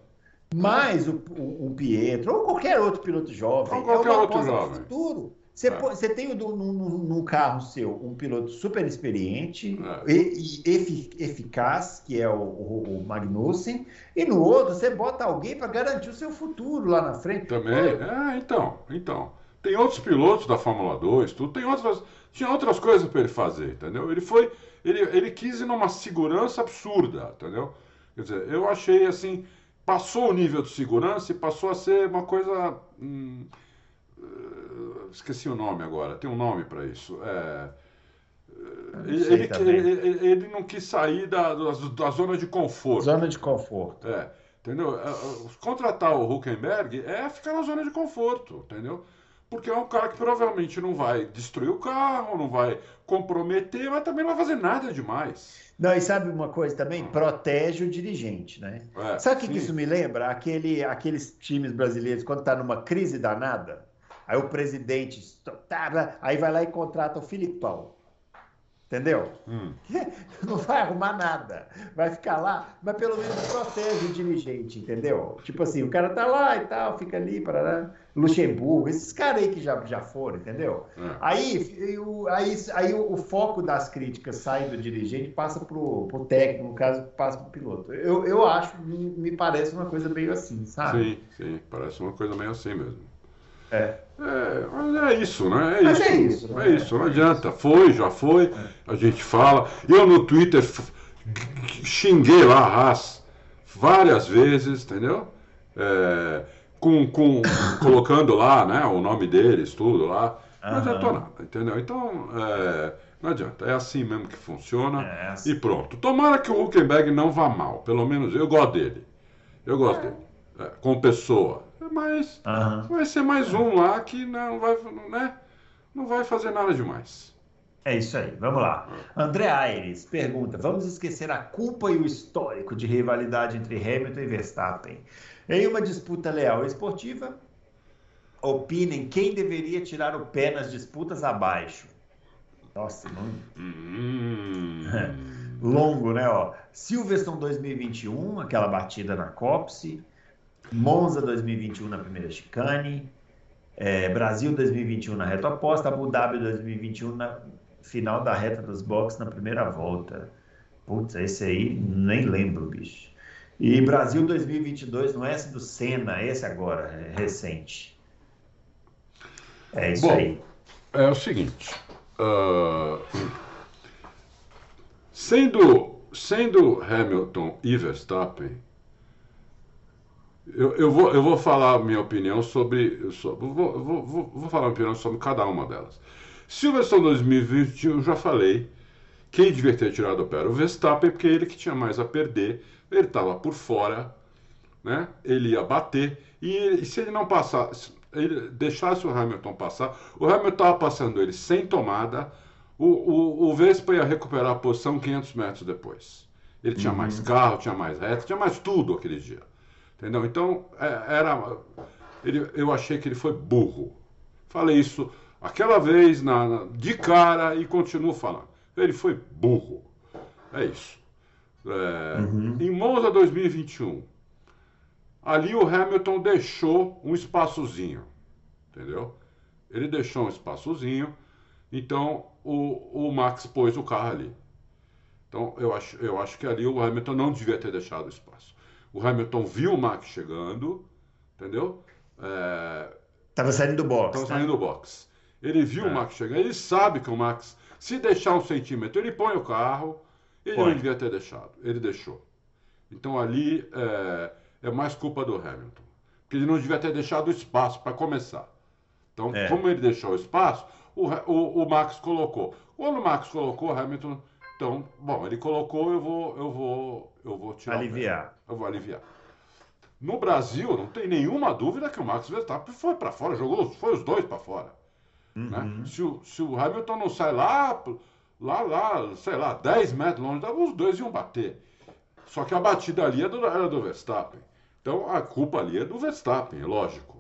Mas o, o, o Pietro, ou qualquer outro piloto jovem, Ou qualquer é uma outro jovem. futuro. Você, É. pô- você tem no, carro seu um piloto super experiente É. e, e efi- eficaz, que é o, o, o Magnussen, e no outro você bota alguém para garantir o seu futuro lá na frente. Também. É, então, então. Tem outros pilotos da Fórmula 2, tudo, tem outras. Tinha outras coisas para ele fazer, entendeu? Ele foi. Ele, ele quis ir numa segurança absurda, entendeu? Quer dizer, eu achei assim. Passou o nível de segurança e passou a ser uma coisa. hum, eh, esqueci o nome agora, tem um nome para isso. É, não ele, ele, ele- não quis sair da, da, zona de conforto. Zona de conforto. É, entendeu? É, Contratar o Huckenberg é ficar na zona de conforto, entendeu? Porque é um cara que provavelmente não vai destruir o carro, não vai comprometer, mas também não vai fazer nada demais. Não, e sabe uma coisa também? Protege o dirigente, né? É, Sabe o que, isso me lembra? Aquele, aqueles times brasileiros, quando tá numa crise danada, aí o presidente tá, aí vai lá e contrata o Filipão. Entendeu? Hum, Não vai arrumar nada. Vai ficar lá, mas pelo menos protege o dirigente, entendeu? Tipo assim, o cara tá lá e tal, fica ali, para Luxemburgo, esses caras aí que já, já foram, entendeu? é. Aí, o- aí, aí o, o foco das críticas sai do dirigente passa pro, pro técnico, no caso, passa pro piloto. Eu, eu acho, me, me parece uma coisa meio assim, sabe? Sim, sim, parece uma coisa meio assim mesmo. É. É, mas é isso, né? É Mas isso. é isso, É né? isso, não adianta. Foi, já foi, a gente fala. Eu no Twitter xinguei lá a Haas várias vezes, entendeu? É, com, com, colocando lá, né, o nome deles, tudo lá. Não Aham. adiantou nada, entendeu? Então, é, não adianta. É assim mesmo que funciona. É assim. E pronto. Tomara que o Huckenberg não vá mal. Pelo menos eu gosto dele. Eu gosto dele. É, como pessoa. Mas Aham. vai ser mais um lá que não vai, né? não vai fazer nada demais. É isso aí, vamos lá. André Aires pergunta: vamos esquecer a culpa e o histórico de rivalidade entre Hamilton e Verstappen. Em uma disputa leal e esportiva, opinem quem deveria tirar o pé nas disputas abaixo. Nossa, não... hum. longo, né? Ó. Silverstone 2021, aquela batida na Copse. Monza 2021 na primeira chicane. É, Brasil 2021 na reta oposta. Abu Dhabi 2021 na final da reta dos boxes na primeira volta. Putz, esse aí nem lembro, bicho. E Brasil 2022 no S do Senna, esse agora, é recente. É isso Bom, aí. É o seguinte. Uh, sendo, sendo Hamilton e Verstappen, eu, eu, vou, eu vou falar minha opinião sobre. sobre vou, vou, vou, vou falar minha opinião sobre cada uma delas. Silverstone 2020, eu já falei. Quem devia ter tirado o pé era o Verstappen, porque ele que tinha mais a perder. Ele estava por fora, né? ele ia bater. E, e se ele não passasse, ele deixasse o Hamilton passar, o Hamilton estava passando ele sem tomada, o, o, o Vespa ia recuperar a posição 500 metros depois. Ele tinha uhum. mais carro, tinha mais reta, tinha mais tudo aquele dia. Entendeu? Então, é, era. Ele, eu achei que ele foi burro. Falei isso aquela vez na, na, de cara e continuo falando. Ele foi burro. É isso. É, uhum. Em Monza 2021, ali o Hamilton deixou um espaçozinho, entendeu? Ele deixou um espaçozinho, então o, o Max pôs o carro ali. Então eu acho, eu acho que ali o Hamilton não devia ter deixado espaço. O Hamilton viu o Max chegando, entendeu? É, saindo do box. Estava né? saindo do box. Ele viu é. o Max chegando, ele sabe que o Max, se deixar um centímetro, ele põe o carro. Ele põe. não devia ter deixado, ele deixou. Então ali é, é mais culpa do Hamilton. Porque ele não devia ter deixado espaço para começar. Então, é. como ele deixou o espaço, o, o, o, Max colocou. Quando o Max colocou, o Hamilton. Então, bom, ele colocou, eu vou, eu vou, eu vou tirar. Aliviar. Eu vou aliviar. No Brasil, não tem nenhuma dúvida que o Max Verstappen foi para fora, jogou, foi os dois para fora. Né? Uhum. Né? Se, o, se o Hamilton não sai lá, lá, lá, sei lá, 10 metros longe, os dois iam bater. Só que a batida ali era do, era do Verstappen. Então a culpa ali é do Verstappen, lógico.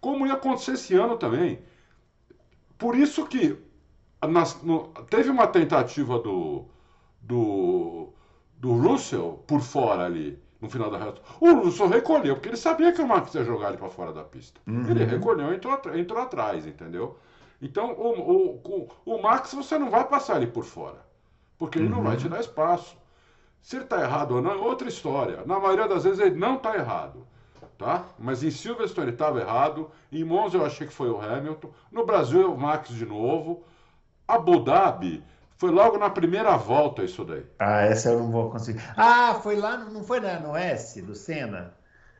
Como ia acontecer esse ano também. Por isso que nas, no, teve uma tentativa do, do, do Russell por fora ali, no final da reta. O Russell recolheu, porque ele sabia que o Max ia jogar ele para fora da pista. Uhum. Ele recolheu e entrou, entrou atrás, entendeu? Então o, o, o, Max você não vai passar ele por fora, porque ele uhum. não vai te dar espaço. Se ele está errado ou não é outra história. Na maioria das vezes ele não está errado. Tá? Mas em Silverstone ele estava errado. Em Monza eu achei que foi o Hamilton. No Brasil é o Max de novo. Abu Dhabi foi logo na primeira volta isso daí. Ah, essa eu não vou conseguir. Ah, foi lá, não foi no S do Senna?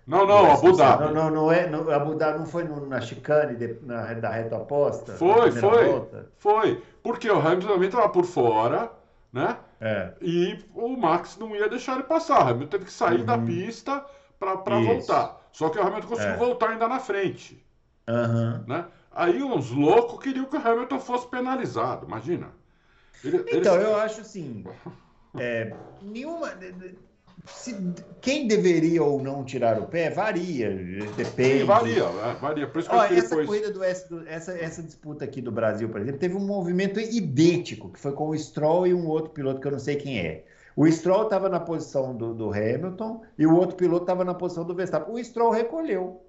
Não, não, Abu Dhabi. Não, não, não é, no, Abu Dhabi não foi no, na chicane de, na, da reta oposta? Foi, foi, volta? foi. Porque o Hamilton também estava por fora, né? É. E o Max não ia deixar ele passar. O Hamilton teve que sair uhum. da pista para voltar. Só que o Hamilton conseguiu é. voltar ainda na frente. Uhum. Né? Aí uns loucos queriam que o Hamilton fosse penalizado, imagina. Então, eu acho assim. É, nenhuma. Se, quem deveria ou não tirar o pé varia, depende. Sim, varia, é, varia. Por isso que Ó, essa depois... corrida do S, essa, essa disputa aqui do Brasil, por exemplo, teve um movimento idêntico, que foi com o Stroll e um outro piloto que eu não sei quem é. O Stroll estava na posição do, do, Hamilton e o outro piloto estava na posição do Verstappen. O Stroll recolheu,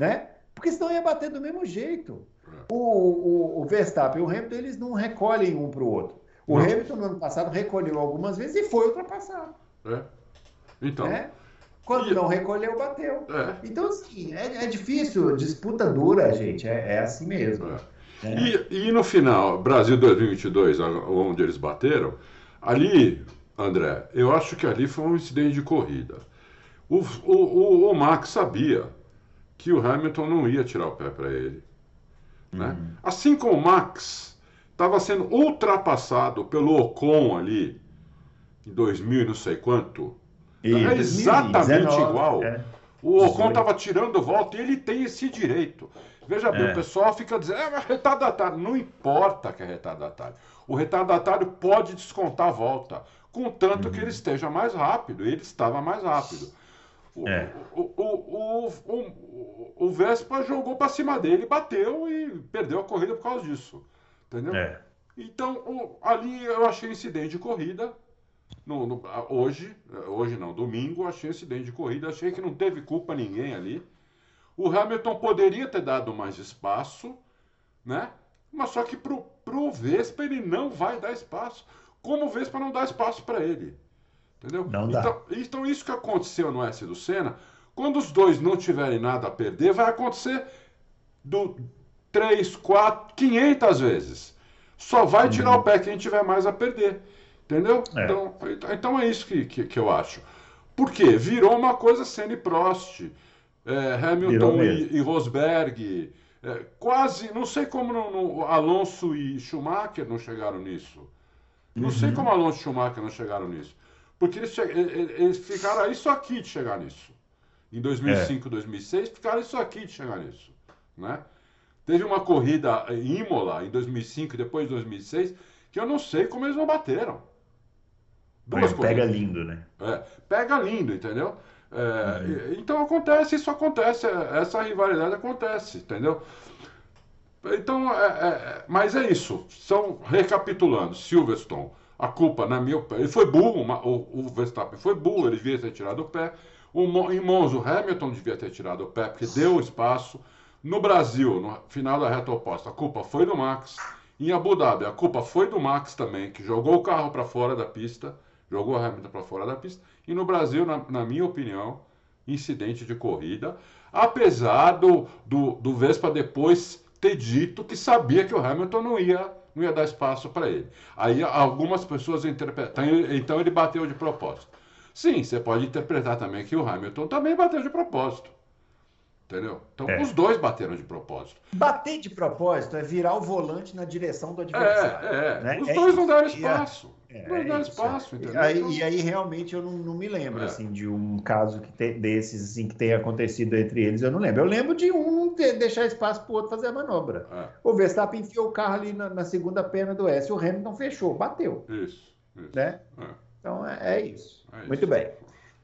né? Porque senão ia bater do mesmo jeito. O, o, o Verstappen e o Hamilton, eles não recolhem um para o outro. O não. Hamilton, no ano passado, recolheu algumas vezes e foi ultrapassado. É. Então. É? Quando e... não recolheu, bateu. É. Então, assim, é, é, difícil, disputa dura, gente, é, é assim mesmo. É. É. E, e, no final, Brasil 2022, onde eles bateram, ali, André, eu acho que ali foi um incidente de corrida. O, o, o, o Max sabia que o Hamilton não ia tirar o pé para ele. Né? Uhum. Assim como o Max estava sendo ultrapassado pelo Ocon ali, em 2000 e não sei quanto. E é exatamente 19, igual. É. O Ocon estava tirando volta e ele tem esse direito. Veja bem, é. o pessoal fica dizendo, é, mas retardatário. Não importa que é retardatário. O retardatário pode descontar a volta, contanto uhum. que ele esteja mais rápido. Ele estava mais rápido. O, é. o, o, o, o, Vespa jogou para cima dele, bateu e perdeu a corrida por causa disso. Entendeu? É. Então, ali eu achei incidente de corrida. No, no, hoje, hoje não, domingo, achei incidente de corrida. Achei que não teve culpa ninguém ali. O Hamilton poderia ter dado mais espaço, né? Mas só que pro, pro Vespa ele não vai dar espaço. Como o Vespa não dá espaço para ele. Entendeu? Não dá. Então, então, isso que aconteceu no S do Senna, quando os dois não tiverem nada a perder, vai acontecer do 3, 4, 500 vezes. Só vai tirar uhum. o pé quem tiver mais a perder. Entendeu? É. Então, então é isso que, que, que, eu acho. Por quê? Virou uma coisa Senna e Prost, é, Hamilton e, e, Rosberg. É, quase, não sei como no, Alonso e Schumacher não chegaram nisso. Não uhum. sei como Alonso e Schumacher não chegaram nisso. Porque eles, eles ficaram isso aqui de chegar nisso. Em 2005, é. 2006, ficaram isso aqui de chegar nisso. Né? Teve uma corrida em Imola em 2005 e depois de 2006 que eu não sei como eles não bateram. Duas pega lindo, né? É, pega lindo, entendeu? É, uhum. Então acontece, isso acontece, essa rivalidade acontece, entendeu? Então, é, é, mas é isso. São, recapitulando, Silverstone, a culpa, na minha opinião, ele foi burro, o, Verstappen foi burro, ele devia ter tirado o pé. O, em Monza, o Hamilton devia ter tirado o pé, porque deu espaço. No Brasil, no final da reta oposta, a culpa foi do Max. Em Abu Dhabi, a culpa foi do Max também, que jogou o carro para fora da pista, jogou a Hamilton para fora da pista. E no Brasil, na, na, minha opinião, incidente de corrida, apesar do, do, do Vespa depois ter dito que sabia que o Hamilton não ia não ia dar espaço para ele. Aí algumas pessoas interpretam, então ele bateu de propósito. Sim, você pode interpretar também que o Hamilton também bateu de propósito. Entendeu? Então é. os dois bateram de propósito. Bater de propósito é virar o volante na direção do adversário. É, é. Né? Os é dois não deram espaço. É, não deram espaço, entendeu? Aí, então... E aí realmente eu não, não me lembro assim, de um caso que te, desses assim, que tenha acontecido entre eles. Eu não lembro. Eu lembro de um ter, deixar espaço para o outro fazer a manobra. O Verstappen enfiou o carro ali na, na, segunda perna do S. O Hamilton fechou, bateu. Isso. isso. Né? Então é, isso. Muito bem.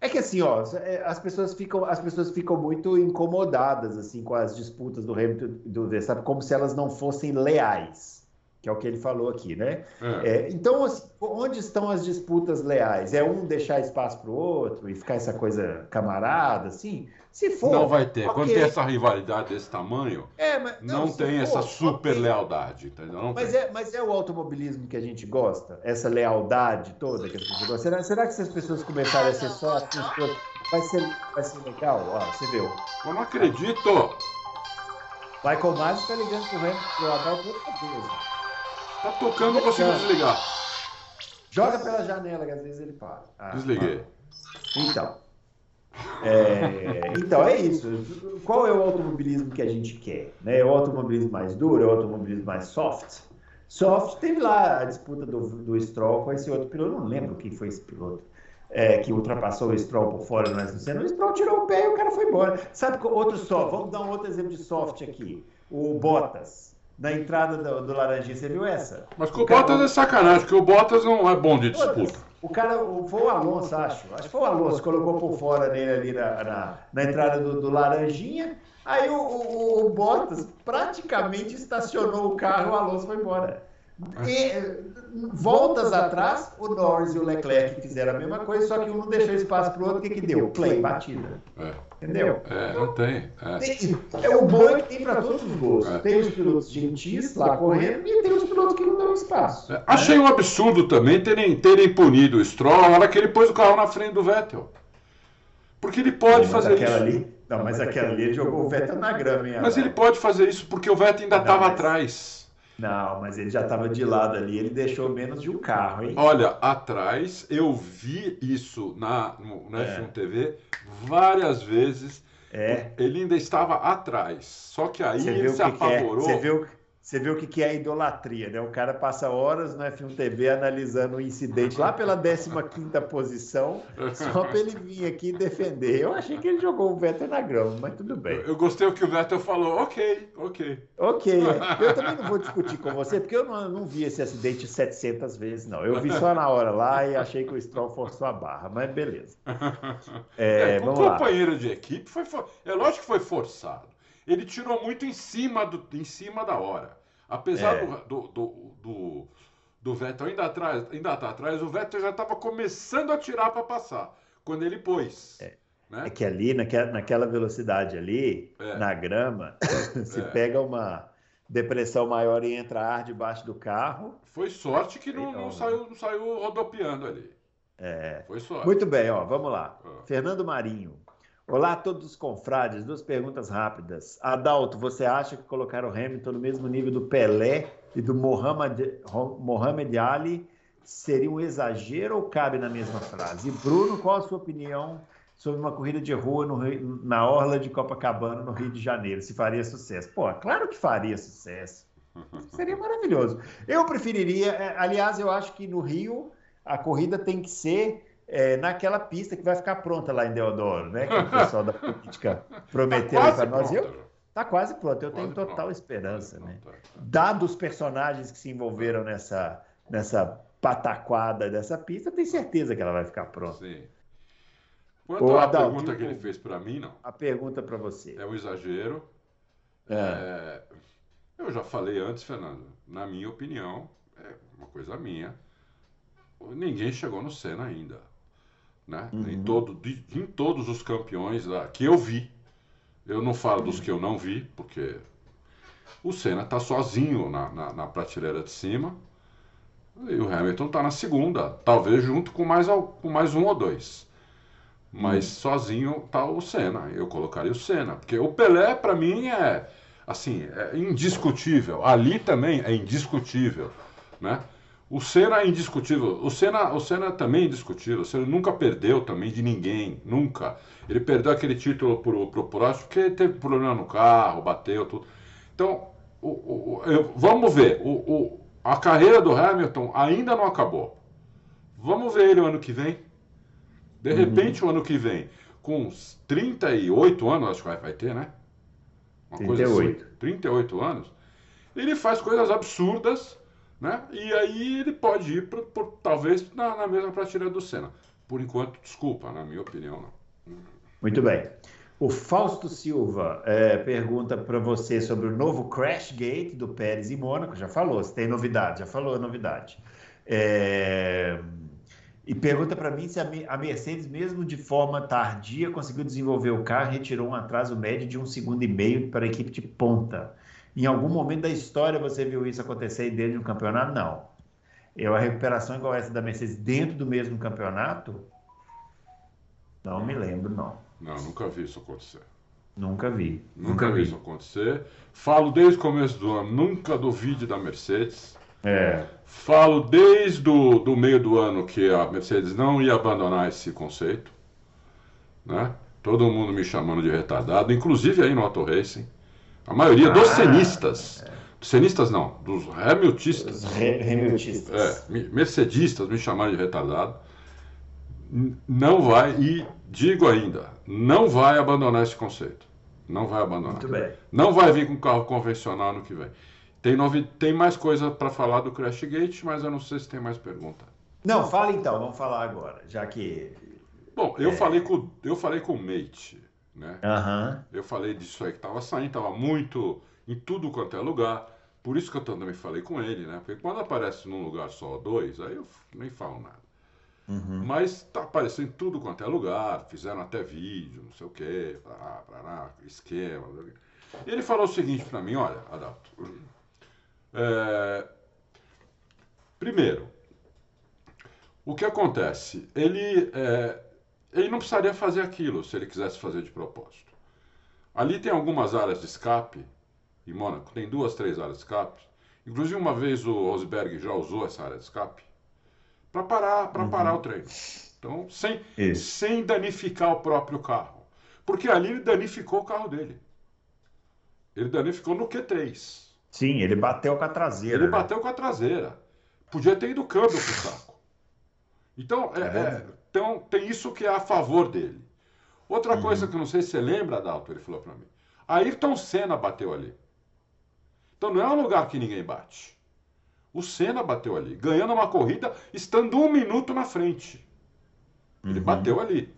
É que assim, ó, é, as pessoas ficam, as pessoas ficam muito incomodadas assim com as disputas do Hamilton do Verstappen, como se elas não fossem leais, que é o que ele falou aqui, né? É. É, então, assim, onde estão as disputas leais? É um deixar espaço para o outro e ficar essa coisa camarada, assim? Se for. Não vai ter. Okay. Quando tem essa rivalidade desse tamanho, é, mas, não, não tem for, essa super okay. lealdade, entendeu? Não mas, é, mas é o automobilismo que a gente gosta? Essa lealdade toda que as pessoas gostam? Será, será que se as pessoas começarem a ser só assim, vai ser, vai ser legal? Ó, você viu? Eu não acredito! Michael Myers está ligando pro Hamilton pro Adal toda vez. Tá tocando, não consigo desligar. Joga pela janela que às vezes ele para. Ah, Desliguei. Então. É, então é isso. Qual é o automobilismo que a gente quer? Né? É o automobilismo mais duro? É o automobilismo mais soft? Soft teve lá a disputa do, do Stroll com esse outro piloto. Eu não lembro quem foi esse piloto. É, que ultrapassou o Stroll por fora no Senna. O Stroll tirou o pé e o cara foi embora. Sabe outro soft? Vamos dar um outro exemplo de soft aqui. O Bottas na entrada do, do Laranjinha. Você viu essa? Mas com o, o Bottas cara... é sacanagem, porque o Bottas não é bom de disputa. O cara, foi o Alonso, acho. Acho que foi o Alonso, colocou por fora nele ali na, na, na entrada do, do, Laranjinha. Aí o, o, o, Bottas praticamente estacionou o carro, o Alonso foi embora. E, voltas atrás, o Norris e o Leclerc fizeram a mesma coisa, só que um não deixou espaço para o outro. O que, que deu? Play, batida. É. Entendeu? É, não tem. É, tem, é o bom é que tem para todos os gostos. É. Tem os pilotos gentis lá correndo e tem os pilotos que não dão espaço. É. Achei um absurdo também terem, terem punido o Stroll na hora que ele pôs o carro na frente do Vettel. Porque ele pode Bom, fazer isso. Ali, não, mas aquela ali ele jogou o Vettel na grama. Hein, mas ele pode fazer isso porque o Vettel ainda estava mas... atrás. Não, mas ele já estava de lado ali, ele deixou menos de um carro, hein? Olha, atrás, eu vi isso na, no, no é. F1 TV várias vezes. É. Ele ainda estava atrás. Só que aí ele se apavorou. Você viu, você vê o que, é a idolatria, né? O cara passa horas no F1 TV analisando o incidente lá pela 15 posição, só para ele vir aqui defender. Eu achei que ele jogou o Vettel na grama, mas tudo bem. Eu gostei o que o Vettel falou, ok, ok. Ok, eu também não vou discutir com você, porque eu não, não vi esse acidente 700 vezes, não. Eu vi só na hora lá e achei que o Stroll forçou a barra, mas beleza. É, é, vamos o companheiro lá. de equipe foi, é lógico que foi forçado. Ele tirou muito em cima, do, em cima da hora. Apesar é. do, do, do, do, Vettel ainda atrás, ainda tá atrás, o Vettel já estava começando a tirar para passar quando ele pôs. É. Né? é que ali, naquela, naquela velocidade ali, é. na grama, se é. pega uma depressão maior e entra ar debaixo do carro. Foi sorte que não, não, saiu, não saiu rodopiando ali. É. Foi sorte. Muito bem, ó, vamos lá. Ah. Fernando Marinho. Olá a todos os confrades, duas perguntas rápidas. Adalto, você acha que colocar o Hamilton no mesmo nível do Pelé e do Mohamed, Mohamed Ali seria um exagero ou cabe na mesma frase? E Bruno, qual a sua opinião sobre uma corrida de rua no, na Orla de Copacabana, no Rio de Janeiro? Se faria sucesso? Pô, claro que faria sucesso. Seria maravilhoso. Eu preferiria, é, aliás, eu acho que no Rio a corrida tem que ser é, naquela pista que vai ficar pronta lá em Deodoro, né? Que o pessoal da política prometeu tá para nós. Eu, tá quase pronto, eu quase tenho total pronto. esperança, né? É. Dados os personagens que se envolveram nessa, nessa pataquada dessa pista, eu tenho certeza que ela vai ficar pronta. Sim. Quanto à pergunta que ele fez para mim, não. A pergunta para você. É um exagero. É. É, eu já falei antes, Fernando, na minha opinião, é uma coisa minha, ninguém chegou no Senna ainda né? Uhum. Em, todo, de, em todos os campeões lá, que eu vi. Eu não falo dos que eu não vi, porque o Senna está sozinho na, na, na, prateleira de cima e o Hamilton está na segunda, talvez junto com mais, com mais um ou dois. Mas uhum. sozinho está o Senna. Eu colocaria o Senna, porque o Pelé para mim é assim, é indiscutível. Ali também é indiscutível, né? O Senna é indiscutível. O Senna, o Senna também é indiscutível. O Senna nunca perdeu também de ninguém. Nunca. Ele perdeu aquele título pro, pro Prost porque teve problema no carro, bateu, tudo. Então, o, o, eu, vamos ver. O, a carreira do Hamilton ainda não acabou. Vamos ver ele o ano que vem. De uhum. repente, o ano que vem, com uns 38 anos, acho que vai, vai ter, né? Uma 38. Coisa assim, 38 anos. Ele faz coisas absurdas né? E aí ele pode ir, por talvez, na, na, mesma prateleira do Senna. Por enquanto, desculpa, na minha opinião, não. Muito bem. O Fausto Silva é, pergunta para você sobre o novo Crash Gate do Pérez e Mônaco. Já falou, se tem novidade, já falou a novidade. É... E pergunta para mim se a Mercedes, mesmo de forma tardia, conseguiu desenvolver o carro e retirou um atraso médio de um segundo e meio para a equipe de ponta. Em algum momento da história você viu isso acontecer dentro de um campeonato? Não. Eu, a recuperação igual essa da Mercedes dentro do mesmo campeonato? Não me lembro, não. Não, nunca vi isso acontecer. Nunca vi. Nunca, nunca vi. isso acontecer. Falo desde o começo do ano, nunca duvide da Mercedes. É. Falo desde o do meio do ano que a Mercedes não ia abandonar esse conceito. Né? Todo mundo me chamando de retardado, inclusive aí no Auto Racing. A maioria dos ah, cenistas. É. Cenistas não, dos Hamiltistas. Hamiltistas. É, mercedistas me chamaram de retardado. Não vai, e digo ainda, não vai abandonar esse conceito. Não vai abandonar. Muito bem. Não vai vir com carro convencional no que vem. Tem, novi... tem mais coisa para falar do Crash Gate, mas eu não sei se tem mais pergunta. Não, fala então, vamos falar agora, já que. Bom, eu, é... falei, com, eu falei com o Mate. Né? Uhum. Eu falei disso aí que estava saindo, estava muito em tudo quanto é lugar. Por isso que eu também falei com ele, né? Porque quando aparece num lugar só dois, aí eu nem falo nada. Uhum. Mas tá aparecendo em tudo quanto é lugar, fizeram até vídeo, não sei o quê, pará, pará, esquema. E ele falou o seguinte para mim, olha, Adalto. É... Primeiro, o que acontece? Ele é, ele não precisaria fazer aquilo se ele quisesse fazer de propósito. Ali tem algumas áreas de escape, em Mônaco tem duas, três áreas de escape. Inclusive uma vez o Rosberg já usou essa área de escape para parar, para uhum. parar o treino. Então, sem, sem danificar o próprio carro. Porque ali ele danificou o carro dele. Ele danificou no Q3. Sim, ele bateu com a traseira. Ele né? bateu com a traseira. Podia ter ido câmbio pro saco. Então, é, É é, então, tem isso que é a favor dele. Outra Uhum. coisa que eu não sei se você lembra, Dalton, ele falou para mim. Ayrton Senna bateu ali. Então não é um lugar que ninguém bate. O Senna bateu ali, ganhando uma corrida, estando um minuto na frente. Ele Uhum. bateu ali.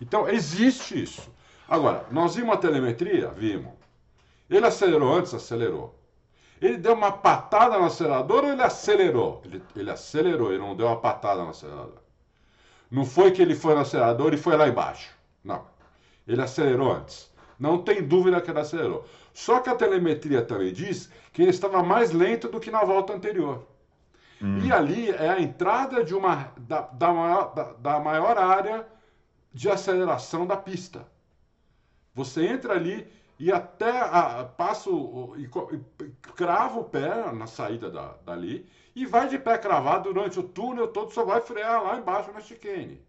Então existe isso. Agora, nós vimos a telemetria? Vimos. Ele acelerou antes? Acelerou. Ele deu uma patada no acelerador ou ele acelerou? Ele, ele acelerou, ele não deu uma patada no acelerador. Não foi que ele foi no acelerador e foi lá embaixo. Não. Ele acelerou antes. Não tem dúvida que ele acelerou. Só que a telemetria também diz que ele estava mais lento do que na volta anterior. E ali é a entrada de uma, da, da maior, da, da maior área de aceleração da pista. Você entra ali e até a, passa o, e, crava o pé na saída da, dali e vai de pé cravado durante o túnel todo, só vai frear lá embaixo na chicane.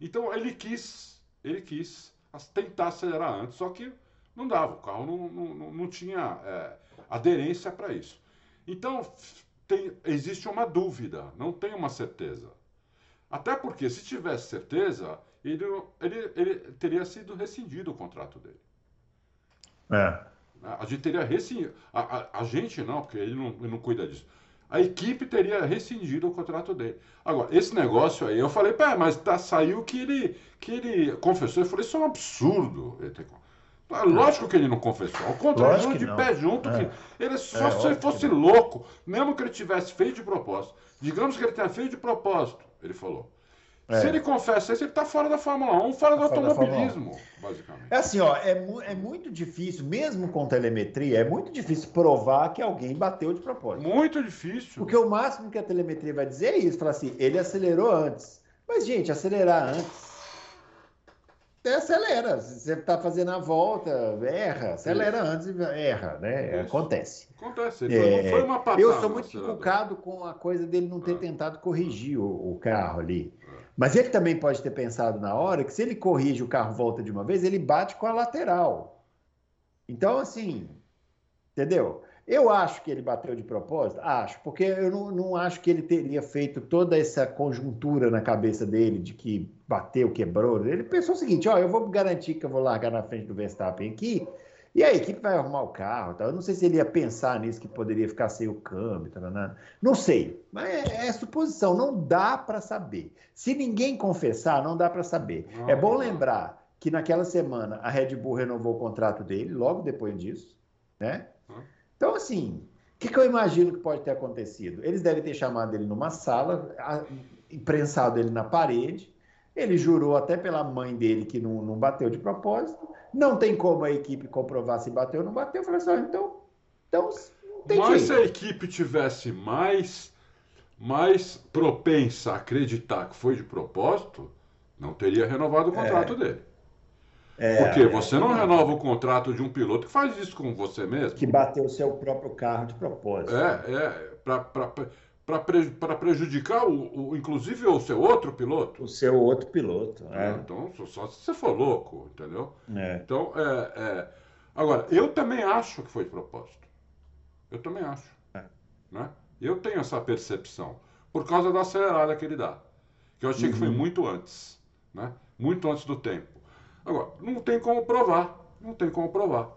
Então ele quis, ele quis tentar acelerar antes, só que não dava, o carro não, não, não- tinha é, aderência para isso. Então tem- existe uma dúvida, não tem uma certeza. Até porque se tivesse certeza, ele, ele, ele teria sido rescindido o contrato dele. É. né? A gente teria rescindido. A, a, a gente não, porque ele não, ele não cuida disso. A equipe teria rescindido o contrato dele. Agora, esse negócio aí, eu falei, pá, mas tá, saiu que ele, que ele confessou. Eu falei, isso é um absurdo. Ah, Lógico que ele não confessou. Ao contrário, de não. pé junto. É. Que ele só É, se óbvio ele que fosse louco, mesmo que ele tivesse feito de propósito. Digamos que ele tenha feito de propósito, ele falou. É. Se ele confessa isso, ele está fora da Fórmula 1, fora do Tá fora Fórmula 1. automobilismo, basicamente. É assim, ó, é, mu- é muito difícil, mesmo com telemetria, é muito difícil provar que alguém bateu de propósito. Muito difícil. Porque o máximo que a telemetria vai dizer é isso, falar assim, ele acelerou antes. Mas, gente, acelerar antes. Você acelera. Você está fazendo a volta, erra. Acelera antes e erra, né? Isso. acontece. Acontece. É, foi uma patada. eu sou muito inculcado com a coisa dele não ter É. tentado corrigir o, o carro ali. Mas ele também pode ter pensado na hora que se ele corrige o carro volta de uma vez, ele bate com a lateral. Então, assim, entendeu? Eu acho que ele bateu de propósito? Acho, porque eu não, não acho que ele teria feito toda essa conjuntura na cabeça dele de que bateu, quebrou. Ele pensou o seguinte: ó, eu vou garantir que eu vou largar na frente do Verstappen aqui, e a equipe vai arrumar o carro. Tá? Eu não sei se ele ia pensar nisso, que poderia ficar sem o câmbio. Tá, né? Não sei, mas é, é suposição, não dá para saber. Se ninguém confessar, não dá para saber. Não, é bom lembrar que naquela semana a Red Bull renovou o contrato dele, logo depois disso, né? Hum. Então, assim, o que, que eu imagino que pode ter acontecido? Eles devem ter chamado ele numa sala, a- imprensado ele na parede. Ele jurou até pela mãe dele que não, não bateu de propósito. Não tem como a equipe comprovar se bateu ou não bateu. Eu falei assim, então, então não tem Mas se a equipe tivesse mais, mais propensa a acreditar que foi de propósito, não teria renovado o contrato dele. É, Porque você não renova o contrato de um piloto que faz isso com você mesmo. Que bateu o seu próprio carro de propósito. É, é, para prejudicar, o, o- inclusive, o seu outro piloto. O seu outro piloto. É. Então, só, se você for louco, entendeu? É. Então, é, é... agora, eu também acho que foi de propósito. Eu também acho. É. Né? Eu tenho essa percepção. Por causa da acelerada que ele dá. Que eu achei que foi Uhum. muito antes. Né? Muito antes do tempo. Agora, não tem como provar. Não tem como provar.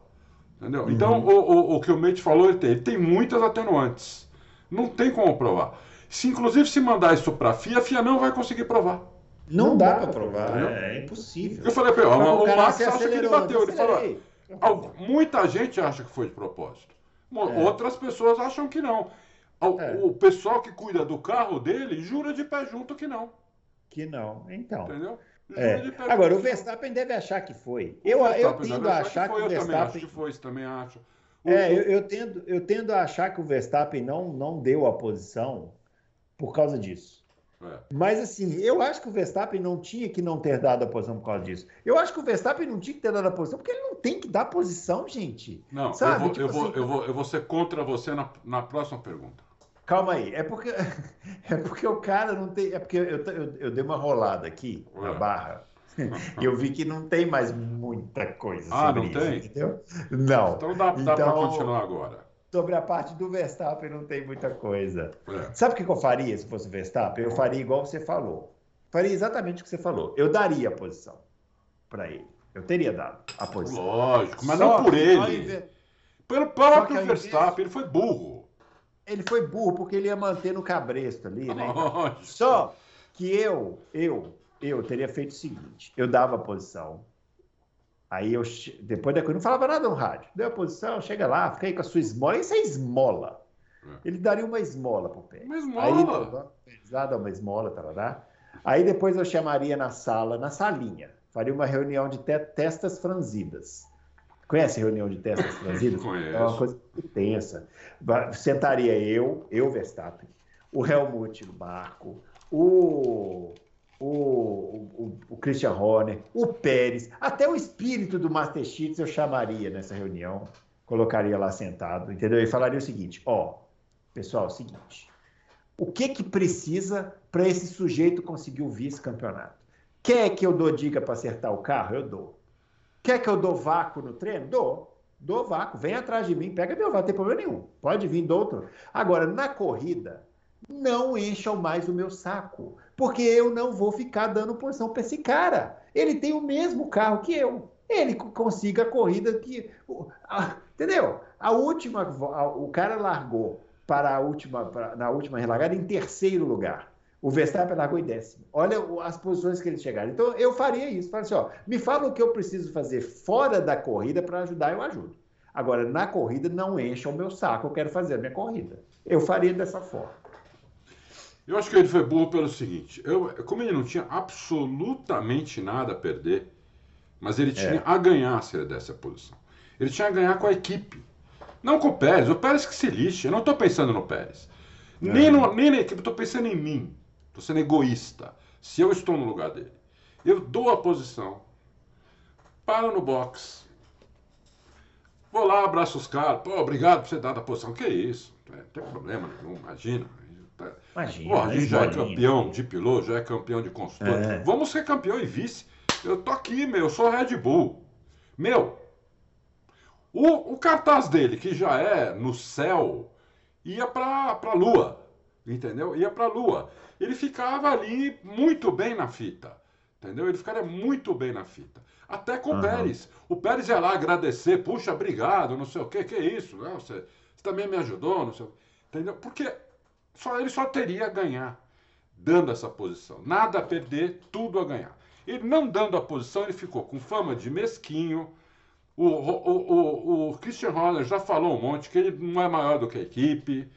Entendeu? Então, Uhum. o, o, o que o Mate falou, ele tem, ele tem muitas atenuantes. Não tem como provar. Se, inclusive, se mandar isso para a FIA, a FIA não vai conseguir provar. Não, dá para provar, entendeu? é, impossível. Eu falei para ele, o Max acha que ele bateu. Ele falou, Muita gente acha que foi de propósito. É. Outras pessoas acham que não. É. O pessoal que cuida do carro dele jura de pé junto que não. Que não, então. Entendeu? Jura É. de pé Agora, o que Verstappen deve achar que foi. não. Eu, O eu Verstappen tendo a achar que, foi, o Eu também acho Verstappen. que foi, isso também acho. É, o- eu, eu tendo, eu tendo a achar que o Verstappen não, não deu a posição por causa disso. é. Mas assim, eu acho que o Verstappen não tinha que não ter dado a posição por causa disso. Eu acho que o Verstappen não tinha que ter dado a posição, porque ele não tem que dar posição, gente. Não, Sabe, eu, vou, tipo eu, vou, assim- eu, vou, eu vou ser contra você na, na próxima pergunta. Calma aí, é porque, é porque o cara não tem. É porque eu, eu, eu dei uma rolada aqui na É. barra. Eu vi que não tem mais muita coisa Ah, sobre não isso, tem? entendeu? Não. Então dá, dá para Então- continuar agora. Sobre a parte do Verstappen não tem muita coisa. É. Sabe o que eu faria se fosse o Verstappen? Eu faria igual você falou. Faria exatamente o que você falou. Eu daria a posição para ele. Eu teria dado a posição. Lógico, mas Só não por ele. invés- Pelo próprio Verstappen, ele foi burro. Ele foi burro porque ele ia manter no cabresto ali, né? Lógico. Só que eu, eu, eu teria feito o seguinte: eu dava a posição. Aí eu, depois da coisa, não falava nada no rádio. Deu a posição, chega lá, fica aí com a sua esmola. Isso é esmola. É. Ele daria uma esmola pro pé. Uma Aí, esmola. lá, dá uma esmola, tarará. Aí depois eu chamaria na sala, na salinha. Faria uma reunião de te- testas franzidas. Conhece reunião de testas franzidas? Conheço. É uma coisa muito tensa. Va- Sentaria eu, eu Verstappen, o Helmut Marco, o, o, o, o Christian Horner, o Pérez, até o espírito do Master Cheats eu chamaria nessa reunião, colocaria lá sentado, entendeu? E falaria o seguinte: ó, pessoal, é o seguinte, o que que precisa para esse sujeito conseguir o vice-campeonato? Quer que eu dou dica para acertar o carro? Eu dou. Quer que eu dou vácuo no treino? Dou. Dou vácuo. Vem atrás de mim, pega meu vácuo, não tem problema nenhum. Pode vir do outro. Agora, na corrida, não encham mais o meu saco. Porque eu não vou ficar dando posição para esse cara. Ele tem o mesmo carro que eu. Ele co- consiga a corrida que. entendeu? A última. o cara largou para a última, na última relargada em terceiro lugar. O Verstappen largou em décimo. Olha as posições que eles chegaram. Então eu faria isso. Fala assim, ó, me fala o que eu preciso fazer fora da corrida para ajudar, eu ajudo. Agora, na corrida, não encha o meu saco, eu quero fazer a minha corrida. Eu faria dessa forma. Eu acho que ele foi burro pelo seguinte: eu, como ele não tinha absolutamente nada a perder, mas ele tinha a ganhar se ele desse a posição. Ele tinha a ganhar com a equipe. Não com o Pérez. O Pérez que se lixe. Eu não estou pensando no Pérez. Nem, no- nem na equipe, estou pensando em mim. Estou sendo egoísta. Se eu estou no lugar dele, eu dou a posição, paro no box, vou lá, abraço os caras. Pô, obrigado por você dar a posição. Que isso? É, Não tem problema nenhum, imagina. Imagina. Pô, a gente já é campeão de piloto, já é campeão de construtor. É. Vamos ser campeão e vice. Eu tô aqui, meu, eu sou Red Bull. Meu, o, o cartaz dele, que já é no céu, ia pra, pra lua, entendeu? Ia pra lua. Ele ficava ali muito bem na fita, entendeu? Ele ficaria muito bem na fita. Até com o Aham. Pérez. O Pérez ia lá agradecer, puxa, obrigado, não sei o quê, que isso, não, você, você também me ajudou, não sei o quê. Entendeu? Porque só, ele só teria a ganhar dando essa posição. Nada a perder, tudo a ganhar. Ele não dando a posição, ele ficou com fama de mesquinho. O, o, o, o Christian Horner já falou um monte que ele não é maior do que a equipe.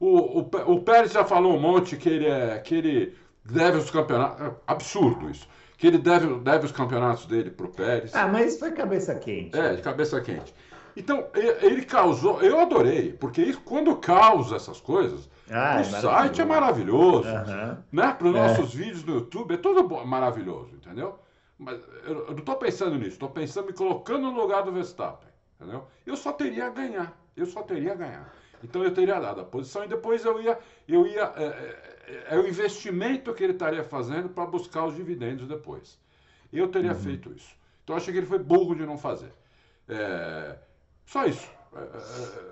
O, o, o Pérez já falou um monte que ele, é, que ele deve os campeonatos. é Absurdo isso. Que ele deve, deve os campeonatos dele pro Pérez. Ah, mas foi cabeça quente. É, de cabeça quente. Então, e- ele causou. Eu adorei, porque isso, quando causa essas coisas, Ah, o é site é maravilhoso. Aham. Né? Para os É. nossos vídeos no YouTube, é tudo maravilhoso, entendeu? Mas eu, eu não estou pensando nisso, estou pensando me colocando no lugar do Verstappen, entendeu? Eu só teria a ganhar, eu só teria a ganhar. Então eu teria dado a posição e depois eu ia, eu ia, é, é, é o investimento que ele estaria fazendo para buscar os dividendos depois. Eu teria Uhum. feito isso. Então eu achei que ele foi burro de não fazer. É, só isso.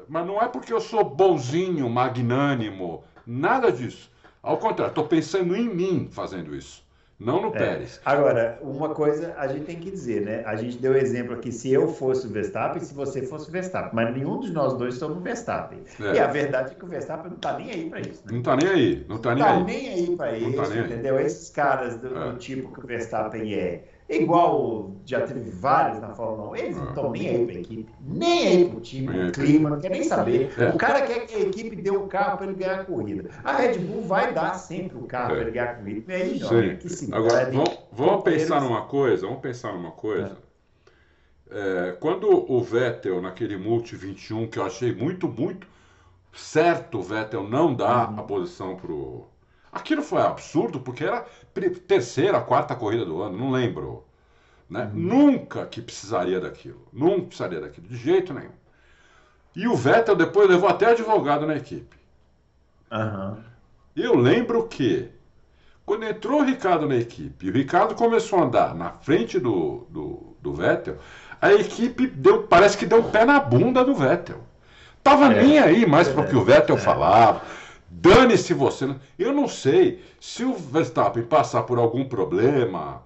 Mas não é porque eu sou bonzinho, magnânimo, nada disso. Ao contrário, estou pensando em mim fazendo isso, não no É. Pérez. Agora, uma coisa a gente tem que dizer, né? A gente deu exemplo aqui, se eu fosse o Verstappen, se você fosse o Verstappen, mas nenhum de nós dois somos o Verstappen. É. E a verdade é que o Verstappen não tá nem aí para isso, né? Não tá nem aí, não tá nem tá aí. nem aí para Não isso, tá nem aí. entendeu? Esses caras do, do É. tipo que o Verstappen é, igual já teve vários na Fórmula 1, eles não estão nem aí para a equipe, nem aí para o time, Nem aí o pra- clima, não quer nem saber. É. O cara quer que a equipe dê o carro para ele ganhar a corrida. A Red Bull vai dar sempre o carro É. para ele ganhar a corrida. E aí, não, Sim. que se Agora, vamos, vamos pensar Eles- numa coisa, vamos pensar numa coisa. É, quando o Vettel, naquele Multi 21, que eu achei muito, muito certo o Vettel não dar Uhum. a posição pro. Aquilo foi absurdo, porque era terceira, quarta corrida do ano, não lembro. Né? Uhum. Nunca que precisaria daquilo. Nunca precisaria daquilo, de jeito nenhum. E o Vettel depois levou até advogado na equipe. Aham. Eu lembro que quando entrou o Ricardo na equipe e o Ricardo começou a andar na frente do, do, do Vettel, a equipe deu, parece que deu um pé na bunda do Vettel. Tava é. nem aí mais é. para o que o Vettel é. falava. Dane-se você. Eu não sei se o Verstappen passar por algum problema,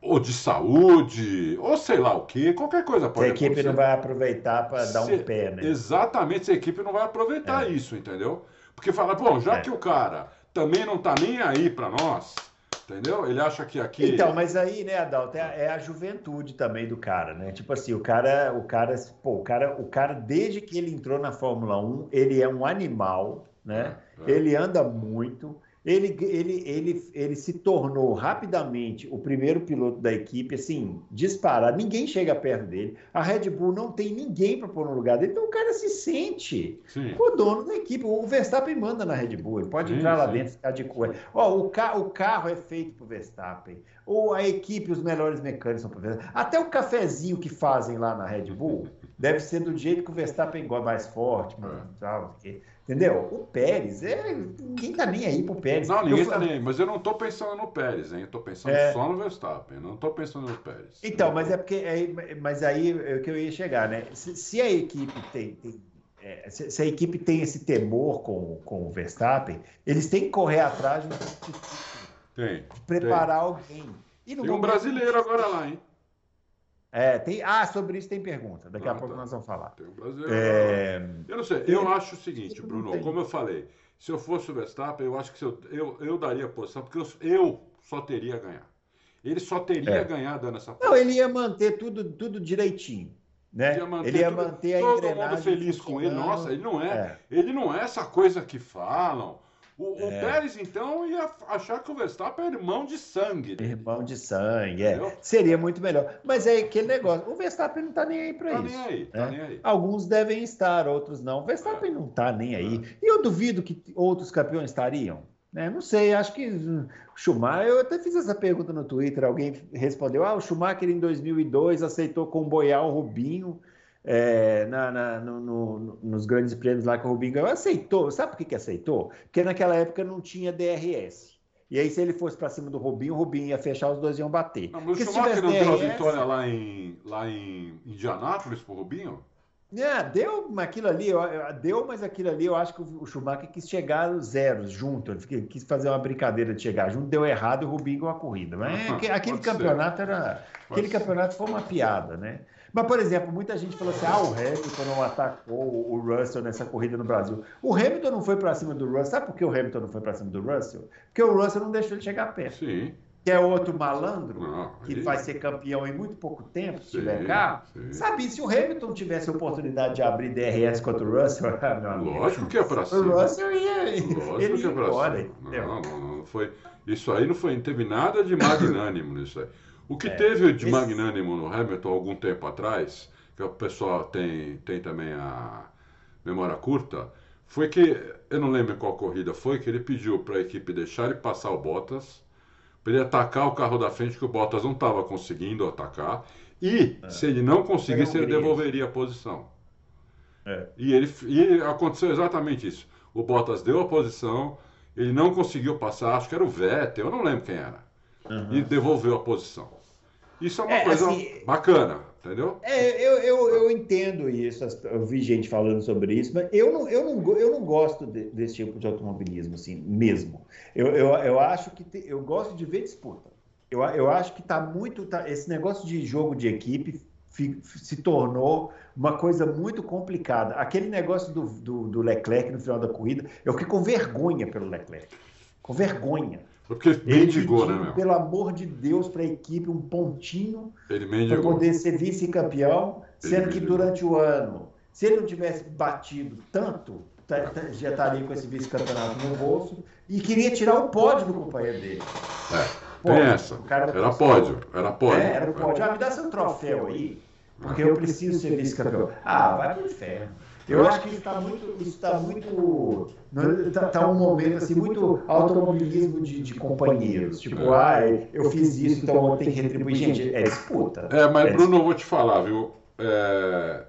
ou de saúde, ou sei lá o que, qualquer coisa pode acontecer. A equipe não vai aproveitar para dar um pé, né? Exatamente, a equipe não vai aproveitar é. isso, entendeu? Porque fala, bom, já é. que o cara também não tá nem aí para nós, entendeu? Ele acha que aqui. Então, mas aí, né, Adalto, é a, é a, juventude também do cara, né? Tipo assim, o cara, o cara, pô, o cara, o cara, desde que ele entrou na Fórmula 1, ele é um animal, né? É, é. Ele anda muito ele, ele, ele, ele se tornou rapidamente o primeiro piloto da equipe, assim, disparado. Ninguém chega perto dele. A Red Bull não tem ninguém para pôr no lugar dele. Então o cara se sente sim. o dono da equipe. O Verstappen manda na Red Bull. Ele pode sim, entrar lá sim. dentro e ficar de coisa. Ó, o, ca o carro é feito para o Verstappen. Ou a equipe, os melhores mecânicos são para o Verstappen. Até o cafezinho que fazem lá na Red Bull deve ser do jeito que o Verstappen gosta, mais forte, mais, é. tal, porque Entendeu? O Pérez, é, ninguém tá nem aí pro Pérez. Não, ninguém eu, tá nem aí, mas eu não tô pensando no Pérez, hein? Eu tô pensando é... só no Verstappen, não tô pensando no Pérez. Então, mas é porque. É, mas aí é o que eu ia chegar, né? Se, se a equipe tem. tem é, se, se, a equipe tem esse temor com, com o Verstappen, eles têm que correr atrás de, de, tem, de preparar tem. alguém. E tem um brasileiro agora lá, hein? É, tem, ah, sobre isso tem pergunta. Daqui ah, a pouco tá. nós vamos falar. Tem um. É... Eu não sei, eu acho o seguinte, Bruno, como eu falei, se eu fosse o Verstappen, eu acho que eu, eu, eu daria posição, porque eu, eu só teria a ganhar. Ele só teria é. ganhar dando essa posição. Não, ele ia manter tudo, tudo direitinho. Né? Ia ele ia tudo, manter a todo mundo feliz com ele. Nossa, ele não é, é, ele não é essa coisa que falam. O, é. o, Pérez, então, ia achar que o Verstappen é irmão de sangue. Né? Irmão de sangue, é. Seria muito melhor. Mas é aquele negócio. O Verstappen não está nem aí para tá isso. Nem aí, tá né? nem aí. Alguns devem estar, outros não. O Verstappen é. não está nem aí. É. E eu duvido que outros campeões estariam. Né? Não sei, acho que o Schumacher, eu até fiz essa pergunta no Twitter, alguém respondeu, ah, o Schumacher em 2002 aceitou comboiar o Rubinho é, na, na, no, no, nos grandes prêmios lá que o Rubinho ganhou, aceitou. Sabe por que, que aceitou? Porque naquela época não tinha DRS. E aí, se ele fosse para cima do Rubinho, o Rubinho ia fechar, os dois iam bater. Não, mas o Schumacher não DRS... deu a vitória lá em, lá em Indianápolis pro Rubinho? É, deu mas aquilo ali, deu, mas aquilo ali eu acho que o Schumacher quis chegar aos zeros junto, ele quis fazer uma brincadeira de chegar junto, deu errado e o Rubinho ganhou a corrida. Mas aquele campeonato ser. era. Aquele campeonato foi uma piada, né? Mas, por exemplo, muita gente falou assim: ah, o Hamilton não atacou o Russell nessa corrida no Brasil. O Hamilton não foi para cima do Russell. Sabe por que o Hamilton não foi para cima do Russell? Porque o Russell não deixou ele chegar perto. Sim. Que é outro malandro não, que vai ser campeão em muito pouco tempo, se tiver cá. Sim. Sabe, se o Hamilton tivesse a oportunidade de abrir DRS contra o Russell, Lógico que é para cima. O Russell ia, Lógico ele ia é embora. Não, não, não, foi. Isso aí não foi, não teve nada de magnânimo nisso aí. O que é, teve de esse... magnânimo no Hamilton algum tempo atrás, que o pessoal tem, tem também a memória curta, foi que, eu não lembro qual corrida foi, que ele pediu para a equipe deixar ele passar o Bottas, para ele atacar o carro da frente, que o Bottas não estava conseguindo atacar, e é. se ele não conseguisse, ele devolveria a posição. É. E, ele, e aconteceu exatamente isso. O Bottas deu a posição, ele não conseguiu passar, acho que era o Vettel, eu não lembro quem era uhum. e devolveu a posição. Isso é uma é, coisa assim, bacana, entendeu? É, eu, eu, eu entendo isso, eu vi gente falando sobre isso, mas eu não, eu não, eu não gosto de, desse tipo de automobilismo, assim, mesmo. Eu, eu, eu acho que te, eu gosto de ver disputa. Eu, eu acho que está muito. Tá, esse negócio de jogo de equipe se tornou uma coisa muito complicada. Aquele negócio do, do, do Leclerc no final da corrida, eu fiquei com vergonha pelo Leclerc. Com vergonha. Porque mendigou, né, meu? Pelo amor de Deus, para a equipe, um pontinho para poder ser vice-campeão, sendo que durante o ano, se ele não tivesse batido tanto, tá, tá, já estaria com esse vice-campeonato no bolso e queria tirar o pódio do companheiro dele. É, Pô, essa. Era pódio, era pódio. É, era pódio. Ah, me dá seu troféu aí, porque eu preciso ser vice-campeão. Ah, vai pro inferno. Eu acho que está muito, está muito, está tá um momento assim muito automobilismo de, de companheiros, tipo, ah, eu fiz isso, então eu tenho que retribuir. Gente, é disputa. É, mas é Bruno, eu vou te falar, viu? É...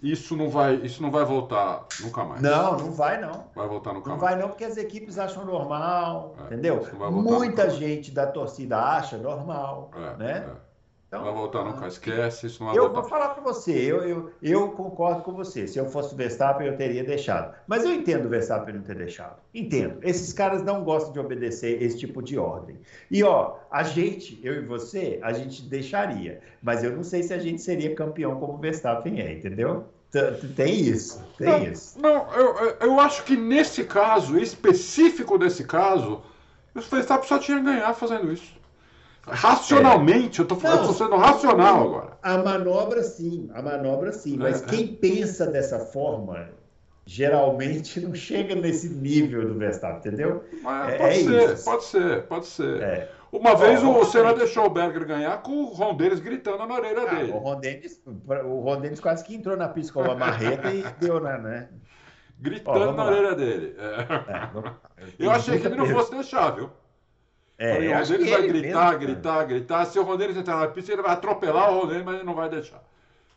Isso não vai, isso não vai voltar nunca mais. Não, não vai não. Vai voltar nunca não mais. Não vai não, porque as equipes acham normal, é, entendeu? Muita gente da torcida acha normal, é, né? Então, vai voltar nunca, esquece, isso não vai eu voltar. vou falar para você, eu, eu, eu concordo com você. Se eu fosse o Verstappen, eu teria deixado. Mas eu entendo o Verstappen não ter deixado. Entendo. Esses caras não gostam de obedecer esse tipo de ordem. E, ó, a gente, eu e você, a gente deixaria. Mas eu não sei se a gente seria campeão como o Verstappen é, entendeu? Tem isso, tem não, isso. Não, eu, eu acho que nesse caso, específico desse caso, o Verstappen só tinha que ganhar fazendo isso. Racionalmente, é. eu eu tô sendo racional agora. A manobra sim, a manobra sim, mas é, quem é. pensa dessa forma geralmente não chega nesse nível do Verstappen, entendeu? Mas é, pode é ser, isso. pode ser, pode ser. É. Uma vez o Senna deixou o Berger ganhar com o Ron Dennis gritando na orelha ah, dele. O Ron, Dennis, o Ron Dennis quase que entrou na pista com uma marreta e deu, né? né? Gritando na orelha dele. Eu achei que ele não fosse deixar, viu? É, o Rondeles vai gritar, mesmo, gritar, gritar. Se o Rondeles entrar na pista, ele vai atropelar o Rondeles, mas ele não vai deixar.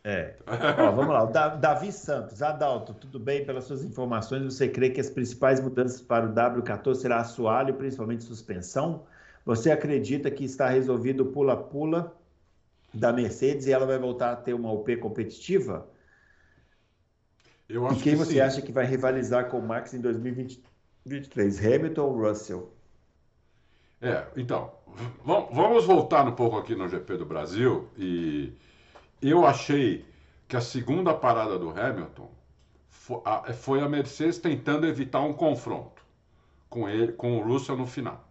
É. Ó, vamos lá. O Davi Santos. Adalto, tudo bem? Pelas suas informações, você crê que as principais mudanças para o W14 será assoalho principalmente suspensão? Você acredita que está resolvido o pula-pula da Mercedes e ela vai voltar a ter uma UP competitiva? Eu acho e quem que você sim. acha que vai rivalizar com o Max em 2023? Hamilton ou Russell? É, então, vamos voltar um pouco aqui no GP do Brasil e eu achei que a segunda parada do Hamilton foi a Mercedes tentando evitar um confronto com ele, com o Russell no final.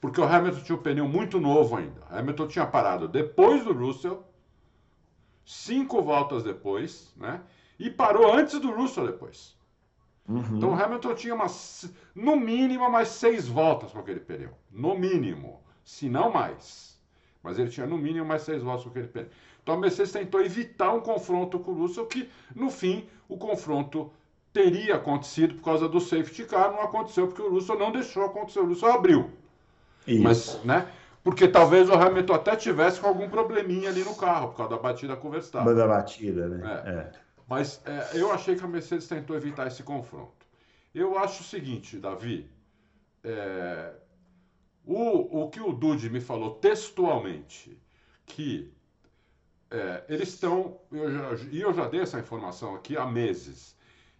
Porque o Hamilton tinha um pneu muito novo ainda. O Hamilton tinha parado depois do Russell, cinco voltas depois, né? E parou antes do Russell depois. Uhum. Então o Hamilton tinha umas, no mínimo mais seis voltas com aquele pneu. No mínimo. Se não mais. Mas ele tinha no mínimo mais seis voltas com aquele pneu. Então a Mercedes tentou evitar um confronto com o Russell, que no fim o confronto teria acontecido por causa do safety car, não aconteceu porque o Russell não deixou acontecer, o Russell abriu. Isso. Mas, né? Porque talvez o Hamilton até tivesse com algum probleminha ali no carro, por causa da batida com o Verstappen. Da batida, né? É. É. Mas é, eu achei que a Mercedes tentou evitar esse confronto. Eu acho o seguinte, Davi. É, o, o que o Dude me falou textualmente, que é, eles estão. E eu, já dei essa informação aqui há meses.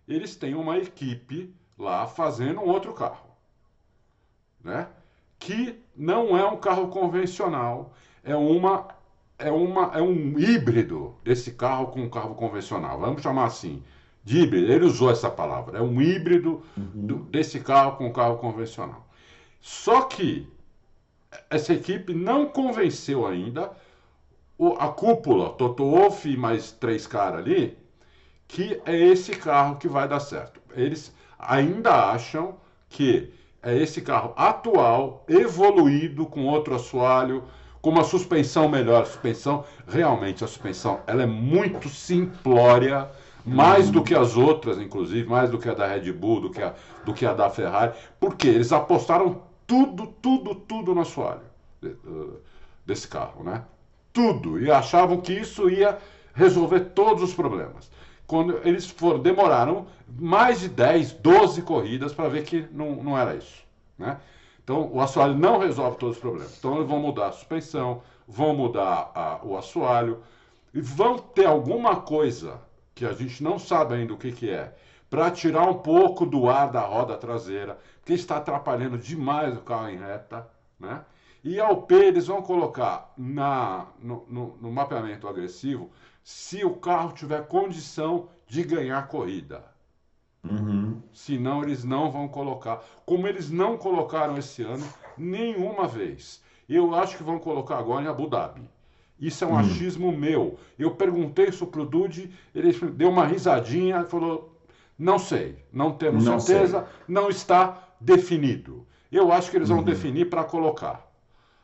Eles têm uma equipe lá fazendo um outro carro. Né? Que não é um carro convencional, é uma é, uma, é um híbrido desse carro com um carro convencional. Vamos chamar assim, de híbrido. Ele usou essa palavra. É um híbrido uhum. do, desse carro com um carro convencional. Só que essa equipe não convenceu ainda o, a cúpula, Toto Wolff e mais três caras ali, que é esse carro que vai dar certo. Eles ainda acham que é esse carro atual, evoluído, com outro assoalho, com uma suspensão melhor. Suspensão, realmente, a suspensão, ela é muito simplória, mais do que as outras, inclusive, mais do que a da Red Bull, do que a, do que a da Ferrari, porque eles apostaram tudo, tudo, tudo no assoalho desse carro, né? Tudo. E achavam que isso ia resolver todos os problemas. Quando eles foram, demoraram mais de 10, 12 corridas para ver que não, não era isso, né? Então, o assoalho não resolve todos os problemas. Então, eles vão mudar a suspensão, vão mudar a, o assoalho e vão ter alguma coisa que a gente não sabe ainda o que, que é, para tirar um pouco do ar da roda traseira, que está atrapalhando demais o carro em reta, né? E ao P eles vão colocar na, no, no, no mapeamento agressivo se o carro tiver condição de ganhar corrida. Uhum. Senão eles não vão colocar. Como eles não colocaram esse ano nenhuma vez. Eu acho que vão colocar agora em Abu Dhabi. Isso é um uhum. achismo meu. Eu perguntei isso pro Dude, ele deu uma risadinha e falou: não sei, não temos não certeza, sei. não está definido. Eu acho que eles vão uhum. definir para colocar.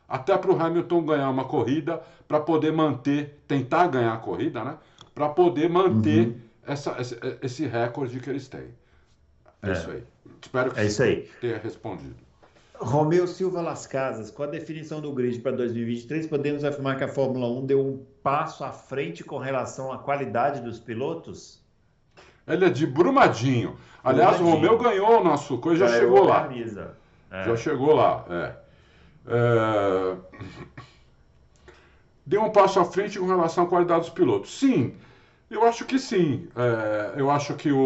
Até para o Hamilton ganhar uma corrida, para poder manter, tentar ganhar a corrida, né? Para poder manter uhum essa, esse, esse recorde que eles têm. É, é, isso aí. Espero que é isso aí. tenha respondido. Romeu Silva Las Casas, com a definição do grid para 2023, podemos afirmar que a Fórmula 1 deu um passo à frente com relação à qualidade dos pilotos? Ele é de Brumadinho. Aliás, Brumadinho. o Romeu ganhou o nosso coisa, já, já chegou lá. É. Já chegou lá, é. é... deu um passo à frente com relação à qualidade dos pilotos. Sim, eu acho que sim. É, eu acho que o,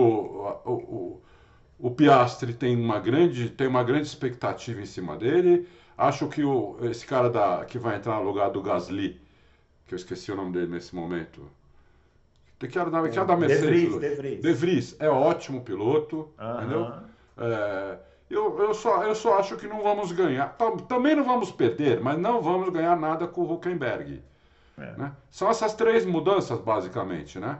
o, o, o, Piastri tem uma, grande, tem uma grande expectativa em cima dele. Acho que o, esse cara da, que vai entrar no lugar do Gasly, que eu esqueci o nome dele nesse momento, que era da, que era da Mercedes. De Vries, De Vries. De Vries é ótimo piloto, entendeu? É, eu, eu, só, eu só acho que não vamos ganhar. Também não vamos perder, mas não vamos ganhar nada com o Huckenberg. É. Né? São essas três mudanças, basicamente, né?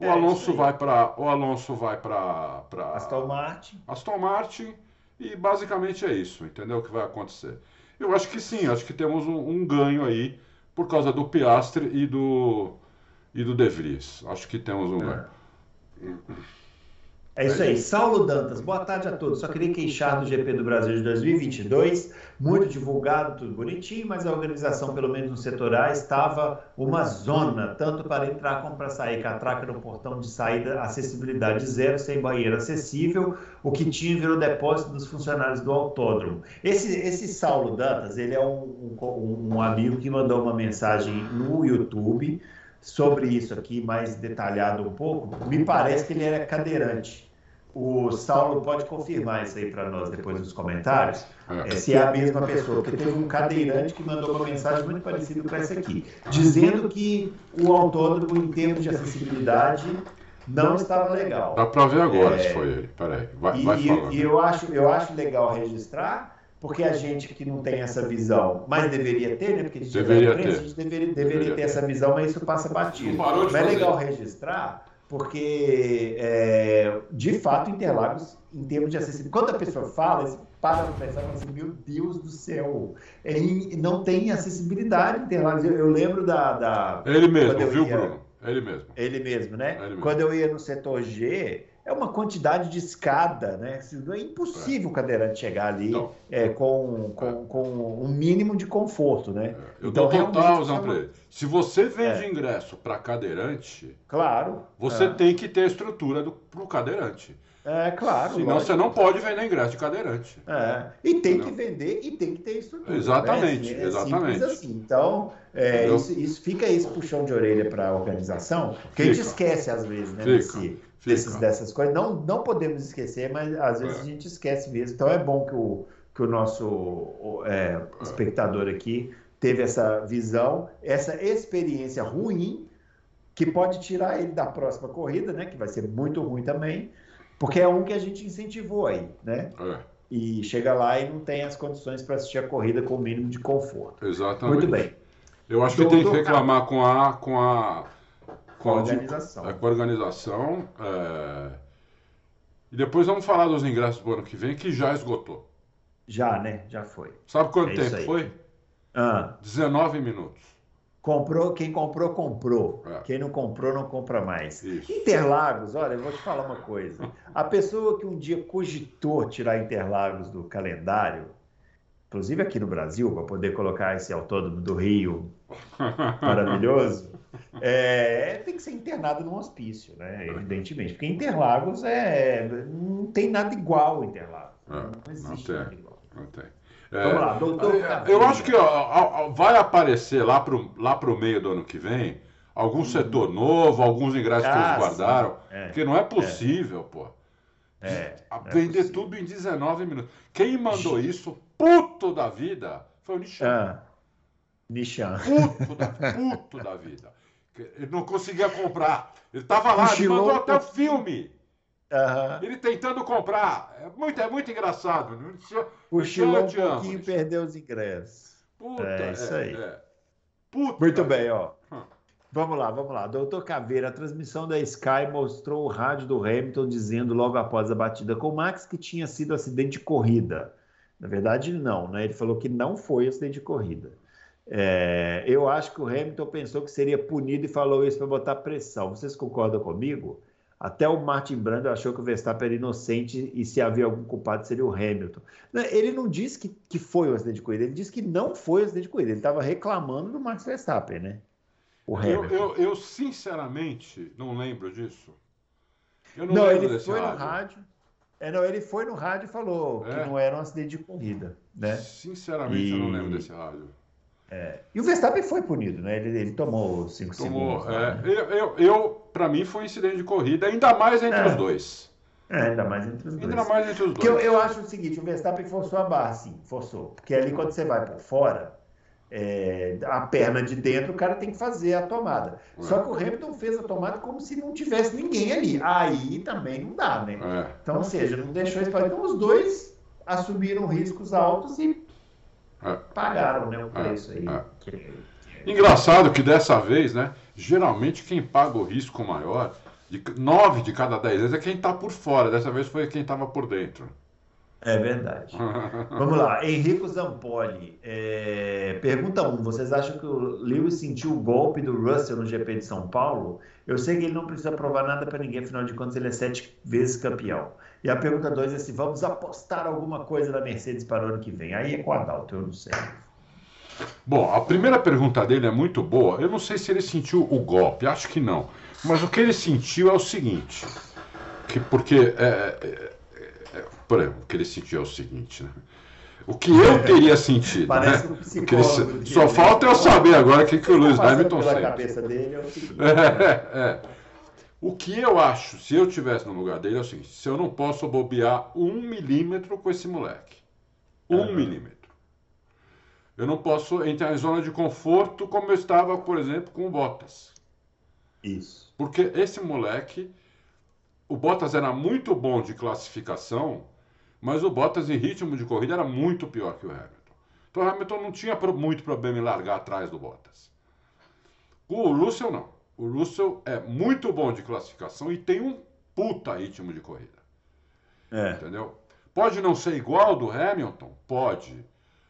O é, Alonso vai para o Alonso vai para Aston Martin. Aston Martin e basicamente é isso, entendeu o que vai acontecer. Eu acho que sim, acho que temos um, um ganho aí por causa do Piastre e do e do De Vries. Acho que temos um é. ganho. É isso aí. Saulo Dantas, boa tarde a todos. Só queria queixar do GP do Brasil de 2022. Muito divulgado, tudo bonitinho, mas a organização, pelo menos no setor A, estava uma zona, tanto para entrar como para sair. Catraca no portão de saída, acessibilidade zero, sem banheiro acessível. O que tinha virou depósito dos funcionários do autódromo. Esse, esse Saulo Dantas, ele é um, um, um amigo que mandou uma mensagem no YouTube sobre isso aqui, mais detalhado um pouco. Me parece que ele era cadeirante. O Saulo pode confirmar isso aí para nós depois nos comentários, é. se é a mesma pessoa, porque teve um cadeirante que mandou uma mensagem muito parecida com essa aqui, dizendo que o autódromo, em termos de acessibilidade, não estava legal. Dá para ver agora é... se foi ele. Peraí, vai, e, vai falando. E eu acho, eu acho legal registrar, porque a gente que não tem essa visão, mas deveria ter, né? Porque a gente, deveria ter. a gente deveria, deveria, deveria ter essa visão, mas isso passa batido. Mas é legal registrar porque é, de fato Interlagos, em termos de acessibilidade, quando a pessoa fala, para para pensar assim, meu Deus do céu, é, não tem acessibilidade Interlagos. Eu, eu lembro da, da, Ele mesmo, viu, ia, Bruno? Ele mesmo. Ele mesmo, né? Ele mesmo. Quando eu ia no setor G, é uma quantidade de escada, né? É impossível o cadeirante chegar ali é, com, com, com um mínimo de conforto, né? É. Eu então, dou total ele. Se você vende é. ingresso para cadeirante, claro, você é. tem que ter estrutura para o cadeirante. É, claro. Senão lógico. você não pode vender ingresso de cadeirante. É. E tem Entendeu? que vender e tem que ter estrutura. Exatamente, né? assim, exatamente. Assim. Então, é, isso, isso, fica esse puxão de orelha para a organização, que fica. a gente esquece às vezes, né? Nesse, desses, dessas coisas. Não, não podemos esquecer, mas às vezes é. a gente esquece mesmo. Então é bom que o, que o nosso é, espectador aqui teve essa visão, essa experiência ruim, que pode tirar ele da próxima corrida, né? Que vai ser muito ruim também, porque é um que a gente incentivou aí, né? É. E chega lá e não tem as condições para assistir a corrida com o mínimo de conforto. Exatamente. Muito bem. Eu acho que tem que reclamar com a, com a com a organização. É, com a organização. É... E depois vamos falar dos ingressos do ano que vem, que já esgotou. Já, né? Já foi. Sabe quanto é tempo foi? Ah. 19 minutos. Comprou, quem comprou, comprou. É. Quem não comprou, não compra mais. Isso. Interlagos, olha, eu vou te falar uma coisa. A pessoa que um dia cogitou tirar Interlagos do calendário, inclusive aqui no Brasil, para poder colocar esse autódromo do Rio maravilhoso, é, tem que ser internado num hospício, né? Evidentemente. Porque Interlagos é, não tem nada igual Interlagos. É, não existe não nada igual. Não tem. É, Vamos lá, doutor. Eu acho que ó, vai aparecer lá para o lá pro meio do ano que vem algum uhum. setor novo, alguns ingressos ah, que eles guardaram. É, porque não é possível, pô. É, vender é tudo em 19 minutos. Quem mandou isso, puto da vida, foi o Nishan. Ah, Nishan. Puto da, puto da vida. Ele não conseguia comprar. Ele estava lá, ele mandou até o filme. Uhum. Ele tentando comprar. É muito, é muito engraçado. Cochilou um pouquinho e perdeu os ingressos. Puta, é isso aí. É, é. Puta, muito bem, ó. Hum. Vamos lá, vamos lá. Doutor Caveira, a transmissão da Sky mostrou o rádio do Hamilton dizendo logo após a batida com o Max que tinha sido acidente de corrida. Na verdade, não, né? Ele falou que não foi acidente de corrida. É, eu acho que o Hamilton pensou que seria punido e falou isso para botar pressão. Vocês concordam comigo? Até o Martin Brando achou que o Verstappen era inocente e se havia algum culpado seria o Hamilton. Ele não disse que, que foi um acidente de corrida, ele disse que não foi um acidente de corrida. Ele estava reclamando do Max Verstappen, né? O Hamilton. Eu, eu, eu, sinceramente não lembro disso. Eu não, não ele foi no rádio. É, não, ele foi no rádio e falou é? que não era um acidente de corrida, né? Sinceramente, e... eu não lembro desse rádio. É. E o Verstappen foi punido, né? Ele, ele tomou cinco tomou, segundos. É. Né? Eu, eu, eu para mim, foi um incidente de corrida, ainda mais entre É. os dois. É, ainda mais entre os dois. Ainda mais entre os Porque eu, dois. eu acho o seguinte, o Verstappen forçou a barra, sim, forçou. Porque ali quando você vai por fora, é, a perna de dentro, o cara tem que fazer a tomada. É. Só que o Hamilton fez a tomada como se não tivesse ninguém ali. Aí também não dá, né? É. Então, ou seja, não deixou isso Então os dois assumiram riscos altos e. pagaram né, o preço aí. É. Engraçado que dessa vez, né? Geralmente quem paga o risco maior, de nove de cada dez vezes, é quem está por fora. Dessa vez foi quem estava por dentro. É verdade. Vamos lá, Henrico Zampoli. é, Pergunta 1. Um, vocês acham que o Lewis sentiu o golpe do Russell no GP de São Paulo? Eu sei que ele não precisa provar nada para ninguém, afinal de contas ele é sete vezes campeão. E a pergunta 2 é se vamos apostar alguma coisa da Mercedes para o ano que vem. Aí é com a Adalto, eu não sei. Bom, a primeira pergunta dele é muito boa. Eu não sei se ele sentiu o golpe, acho que não. Mas o que ele sentiu é o seguinte, que porque é, é, é, por exemplo, o que ele sentiu é o seguinte, né? O que eu teria sentido, Parece né? um O que ele psicólogo. Só falta eu saber agora o que, que o Lewis Passando Hamilton sente. cabeça dele é o seguinte. É, é. O que eu acho, se eu tivesse no lugar dele, é o seguinte: se eu não posso bobear um milímetro com esse moleque. Um Aham. milímetro. Eu não posso entrar em zona de conforto como eu estava, por exemplo, com o Bottas. Isso. Porque esse moleque, o Bottas era muito bom de classificação, mas o Bottas em ritmo de corrida era muito pior que o Hamilton. Então o Hamilton não tinha muito problema em largar atrás do Bottas. O Russell não. O Russell é muito bom de classificação e tem um puta ritmo de corrida. É. Entendeu? Pode não ser igual ao do Hamilton? Pode.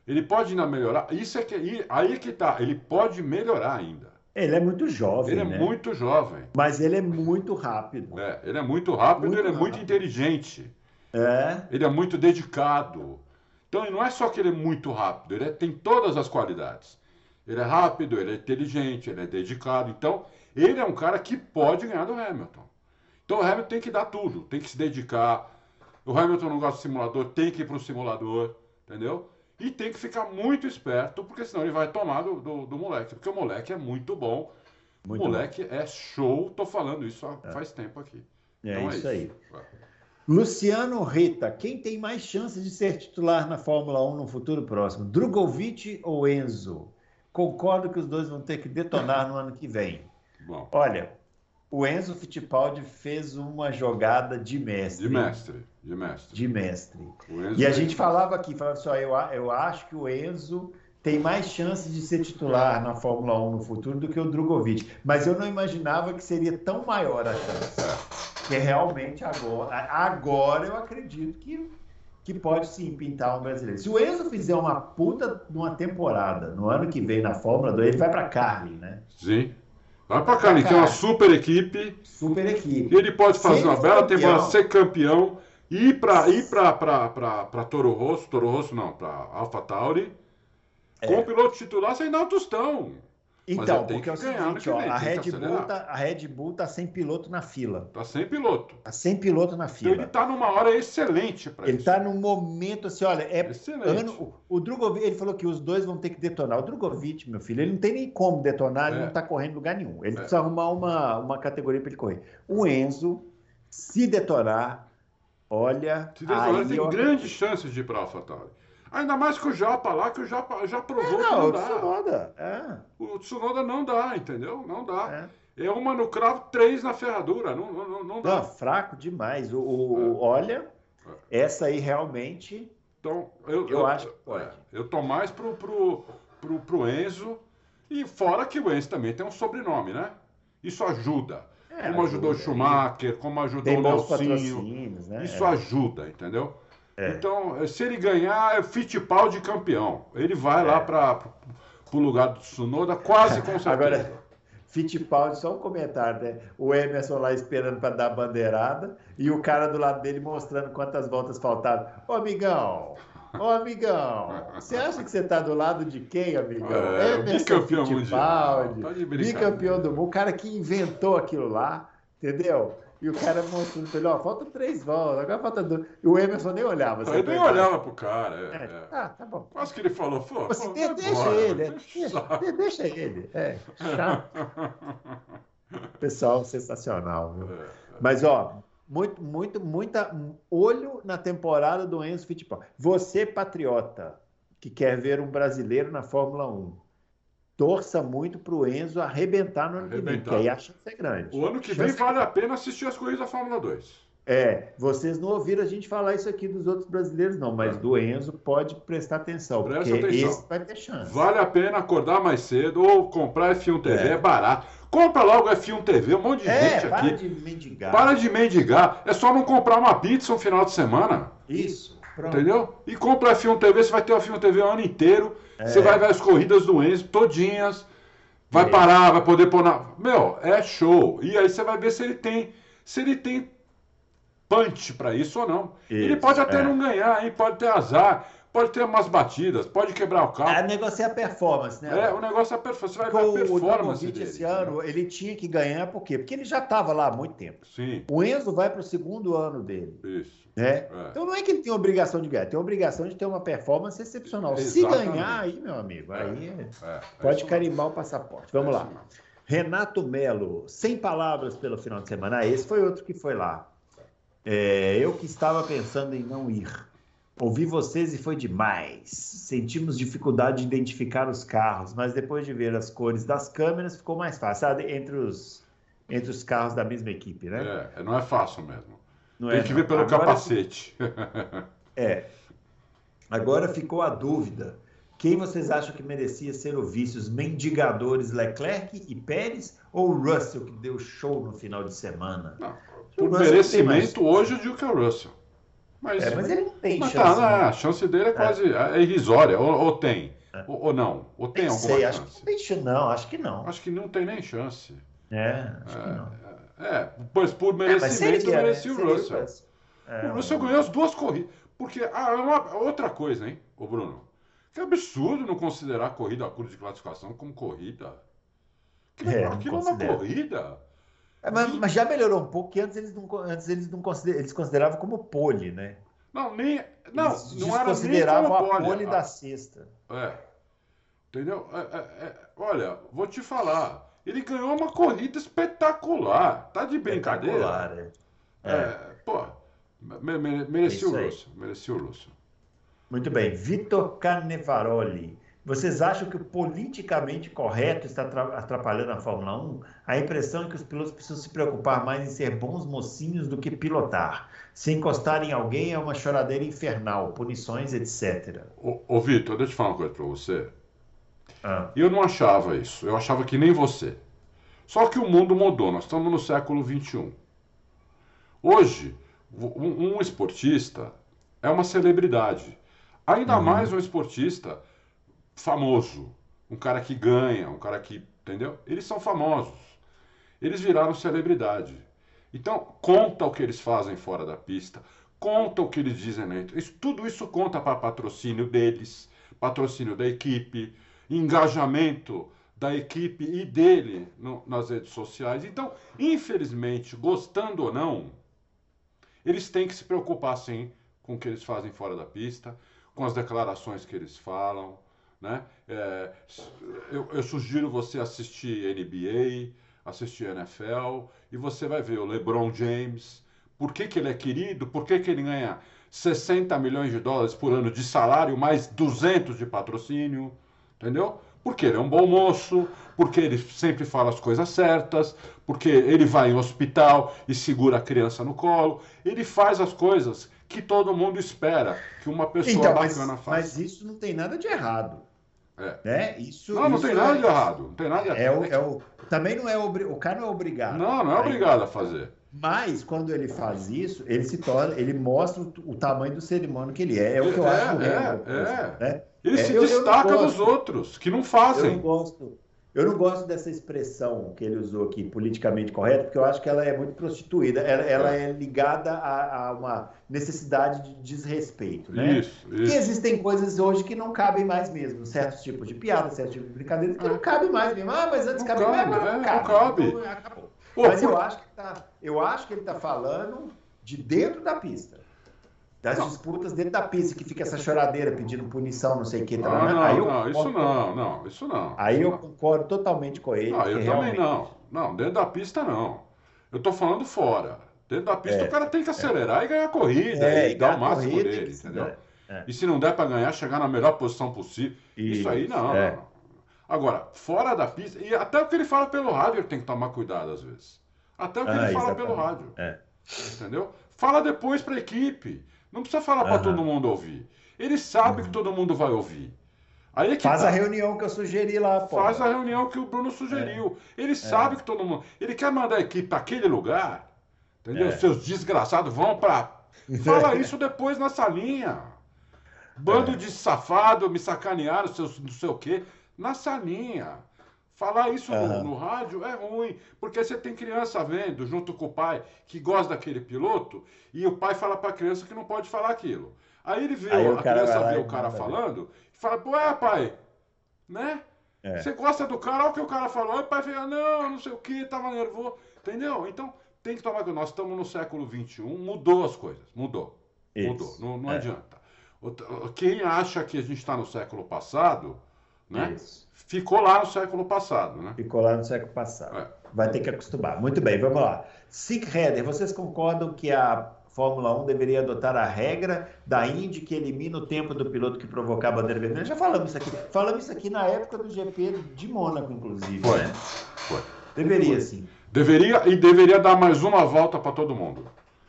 Ele pode ainda melhorar. Isso é que aí é que tá. Ele pode melhorar ainda. Ele é muito jovem, Ele é né? muito jovem. Mas ele é muito rápido. É, ele é muito rápido, Muito ele é muito inteligente, É. ele é muito dedicado. Então, e não é só que ele é muito rápido, ele é- tem todas as qualidades. Ele é rápido, ele é inteligente, ele é dedicado. Então, ele é um cara que pode ganhar do Hamilton. Então, o Hamilton tem que dar tudo, tem que se dedicar. O Hamilton não gosta de simulador, tem que ir para o simulador, entendeu? E tem que ficar muito esperto, porque senão ele vai tomar do, do, do moleque. Porque o moleque é muito bom. Muito o moleque é show, tô falando isso há- faz tempo aqui. É Então isso aí. Vai. Luciano Rita, quem tem mais chances de ser titular na Fórmula 1 no futuro próximo? Drogovic ou Enzo? Concordo que os dois vão ter que detonar no ano que vem. Bom, Olha, o Enzo Fittipaldi fez uma jogada de mestre. de mestre, de mestre. De mestre. E a tem- gente falava aqui, falava só, eu, eu acho que o Enzo tem mais chances de ser titular na Fórmula 1 no futuro do que o Drogovic. Mas eu não imaginava que seria tão maior a chance. Que realmente agora, agora eu acredito que, que pode sim pintar um brasileiro. Se o Enzo fizer uma puta de uma temporada no ano que vem na Fórmula 2, ele vai para Carlin, né? Sim. Vai pra cá, ele tem uma super equipe Super equipe. e ele pode fazer uma bela temporada, ser campeão, ir pra, ir pra, pra, pra, pra Toro Rosso, Toro Rosso não, pra Alpha Tauri, É. com o piloto titular sem dar um tostão. Então, ele porque é o seguinte, ó, a, Red Bull tá, a Red Bull tá sem piloto na fila. Tá sem piloto. Tá sem piloto na Então fila. ele tá numa hora excelente pra Ele isso. está num momento assim, olha, é Excelente. ano, o, o Drogovic, ele falou que os dois vão ter que detonar. O Drogovic, meu filho, ele não tem nem como detonar, ele É. não está correndo em lugar nenhum. Ele É. precisa arrumar uma, uma categoria para ele correr. O Enzo, se detonar, olha, Se aí tem grandes chances de ir pra Alpha Tauri. Ainda mais que o Japa lá, que o Japa já provou que Não, não o dá. Tsunoda, é, O Tsunoda não dá, entendeu? Não dá. é. É uma no cravo, três na ferradura. Não, não, não Não, dá. fraco demais. O, o- o- olha, essa aí realmente, Então, eu, Eu acho que pode. é, eu tô mais pro, pro, pro, pro Enzo. E fora que o Enzo também tem um sobrenome, né? Isso ajuda. É, como ajudou o ajuda. Schumacher, como ajudou o Nelsinho. né? Isso É. ajuda, entendeu? É. Então, se ele ganhar, é Fittipaldi campeão. Ele vai É. lá para o lugar do Tsunoda, quase com certeza. Agora, Fittipaldi, só um comentário, né? O Emerson lá esperando para dar a bandeirada e o cara do lado dele mostrando quantas voltas faltavam. Ô, amigão, ô, amigão, você acha que você tá do lado de quem, amigão? É, bicampeão mundial. Bicampeão do mundo, o cara que inventou aquilo lá, entendeu? E o cara mostrando pra ele, ó, faltam três voltas, agora falta dois. E o Emerson nem olhava. Ele nem olhava pro cara. É, é. é. Ah, tá bom. Quase que ele falou, pô, Você pô, deixa, ele, é, deixa, deixa, ele. É, chato. Pessoal, sensacional, viu? É, Mas, ó, muito, muito, muita olho na temporada do Enzo Fittipaldi. Você, patriota, que quer ver um brasileiro na Fórmula 1, torça muito para o Enzo arrebentar no ano que vem, Arrebentar. porque aí a chance é grande. O ano que vem vale a pena assistir as corridas da Fórmula 2. É, vocês não ouviram a gente falar isso aqui dos outros brasileiros, não, mas É. do Enzo pode prestar atenção, Presta porque atenção. esse vai ter chance. Vale a pena acordar mais cedo ou comprar F1 TV, é, É. barato. Compra logo F1 TV, um monte de É, gente para aqui. de mendigar. Para de mendigar. É só não comprar uma pizza no final de semana. Isso, pronto. Entendeu? E compra F1 TV, você vai ter o F1 TV o ano inteiro. Você vai ver as corridas do Enzo todinhas. Vai É. parar, vai poder pôr na. Meu, é show. E aí você vai ver se ele tem. Se ele tem punch pra isso ou não. ele Isso, pode até é. não ganhar, hein? Pode ter azar, pode ter umas batidas, pode quebrar o carro. É, o negócio é a performance, né? É, o negócio é perfeito. Você vai ver a o performance Drogovic dele. esse ano, ele tinha que ganhar, por quê? Porque ele já estava lá há muito tempo. Sim, O Enzo vai para o segundo ano dele, isso. né? É. Então não é que ele tem obrigação de ganhar, tem obrigação de ter uma performance excepcional. Se Exatamente. ganhar, aí, meu amigo, aí É, é pode carimbar o passaporte. Vamos É lá. Renato Melo, sem palavras pelo final de semana. Ah, esse foi outro que foi lá. É, eu que estava pensando em não ir. Ouvi vocês e foi demais. Sentimos dificuldade de identificar os carros, mas depois de ver as cores das câmeras ficou mais fácil. Sabe, entre os, entre os carros da mesma equipe, né? É, não é fácil mesmo. Não Tem é, que não. ver pelo Agora- capacete. É. Agora ficou a dúvida. Quem vocês acham que merecia ser o vice? Os mendigadores Leclerc e Pérez ou o Russell, que deu show no final de semana? Não, O por merecimento, hoje eu digo que é o Russell. Mas, É, mas ele não tem mas chance. tá, né? a chance dele é quase é irrisória. Ou, ou tem, É. ou, ou não. Ou tem Nem alguma sei, acho que chance. não tem chance. Não, acho que não. Acho que não tem nem chance. É, acho que não. É, pois por É, merecimento, né? merecia o Russell. É, o Russell ganhou as duas corridas. Porque, ah, é uma, outra coisa, hein, ô Bruno? Que absurdo não considerar a corrida a curva de classificação como corrida. Aquilo, É, aquilo é uma corrida. É, mas, mas já melhorou um pouco, que antes eles não, antes eles não consider, eles consideravam como pole, né? Não, nem. Não, eles não era nem como a pole. pole da sexta. É. Entendeu? É, é, é, olha, vou te falar. Ele ganhou uma corrida espetacular. Tá de brincadeira? Espetacular, é. É, É. pô, me, merecia o. Russell. Merecia o Russell. Muito bem. Vitor Carnevaroli. Vocês acham que o politicamente correto está atra- atrapalhando a Fórmula 1? A impressão é que os pilotos precisam se preocupar mais em ser bons mocinhos do que pilotar. Se encostar em alguém é uma choradeira infernal, punições, etc. Ô, ô Vitor, deixa eu falar uma coisa pra você. Ah, eu não achava isso. Eu achava que nem você. Só que o mundo mudou. Nós estamos no século XXI. Hoje, um, um esportista é uma celebridade. Ainda Uhum. mais um esportista famoso. Um cara que ganha, um cara que. Entendeu? Eles são famosos. Eles viraram celebridade. Então, conta o que eles fazem fora da pista, conta o que eles dizem dentro. Isso, tudo isso conta para patrocínio deles, patrocínio da equipe, engajamento da equipe e dele no- nas redes sociais. Então, infelizmente, gostando ou não, eles têm que se preocupar sim com o que eles fazem fora da pista, com as declarações que eles falam. Né? É, eu, eu sugiro você assistir NBA, assistir NFL, e você vai ver o LeBron James, por que, que ele é querido, por que, que ele ganha 60 milhões de dólares por ano de salário, mais 200 de patrocínio, entendeu? Porque ele é um bom moço, porque ele sempre fala as coisas certas, porque ele vai em hospital e segura a criança no colo, ele faz as coisas que todo mundo espera que uma pessoa Então, mas, bacana faça. mas isso não tem nada de errado. É. Né? Isso, Não, não isso tem é- nada de errado. Não tem nada de É o, é o, também não é obri- o cara não é obrigado. Não, não é obrigado a fazer. Mas quando ele faz isso, ele se torna, ele mostra o, tamanho do ser humano que ele é. É o que eu É, acho é, horrendo, é. né? Ele É, se eu- eu destaca gosto. dos outros, que não Eu fazem. não gosto. Eu não gosto dessa expressão que ele usou aqui, politicamente correto, porque eu acho que ela é muito prostituída. Ela, ela é ligada a, a uma necessidade de desrespeito, né? Isso, isso. existem coisas hoje que não cabem mais mesmo, certos tipos de piada, certos tipos de brincadeira que não cabem mais mesmo. Ah, mas antes Não cabia, mas agora é, não não cabe. cabe. Então, acabou. Mas eu acho que tá, eu acho que ele está falando de dentro da pista. Das disputas dentro da pista, que fica essa choradeira pedindo punição, não sei o que. Tá, ah, não, aí não, isso não, não, isso não. Aí eu concordo totalmente com ele. Ah, eu também realmente... não. Não, dentro da pista não. Eu tô falando fora. Dentro da pista é, o cara tem que acelerar é. e ganhar a corrida é, e dar o máximo corrida, dele, entendeu? É. E se não der para ganhar, chegar na melhor posição possível. Isso, isso aí não, é. não, Agora, fora da pista, e até o que ele fala pelo rádio, ele tem que tomar cuidado às vezes. Até o que ah, ele fala pelo rádio. É. Entendeu? Fala depois para a equipe. Não precisa falar para todo mundo ouvir. Ele sabe uhum. que todo mundo vai ouvir. Aí é Faz tá. a reunião que eu sugeri lá, pô. Faz a reunião que o Bruno sugeriu. É. Ele sabe que todo mundo. Ele quer mandar a equipe para aquele lugar. Entendeu? Seus desgraçados vão para. Fala isso depois na salinha. Bando é. de safado, me sacanearam, seus não sei o quê. Na salinha. Falar isso uhum. no, no, rádio é ruim, porque você tem criança vendo junto com o pai que gosta daquele piloto e o pai fala para a criança que não pode falar aquilo. Aí ele vê, Aí a criança vê o cara falando e fala, pô, é pai, né? É. Você gosta do cara, olha o que o cara falou, aí o pai fica, não, não sei o que, tava nervoso, entendeu? Então tem que tomar cuidado. Nós estamos no século XXI, mudou as coisas, mudou. Isso. Mudou, não, não é. adianta. Quem acha que a gente está no século passado, né? Isso. Ficou lá no século passado, né? Ficou lá no século passado. É. Vai ter que acostumar. Muito bem, vamos lá. Sick Header, vocês concordam que a Fórmula 1 deveria adotar a regra da Indy que elimina o tempo do piloto que provocar a bandeira vermelha? Já falamos isso aqui. Falamos isso aqui na época do GP de Mônaco, inclusive. Foi. Né? Foi. Deveria, sim. Deveria e deveria dar mais uma volta para todo mundo.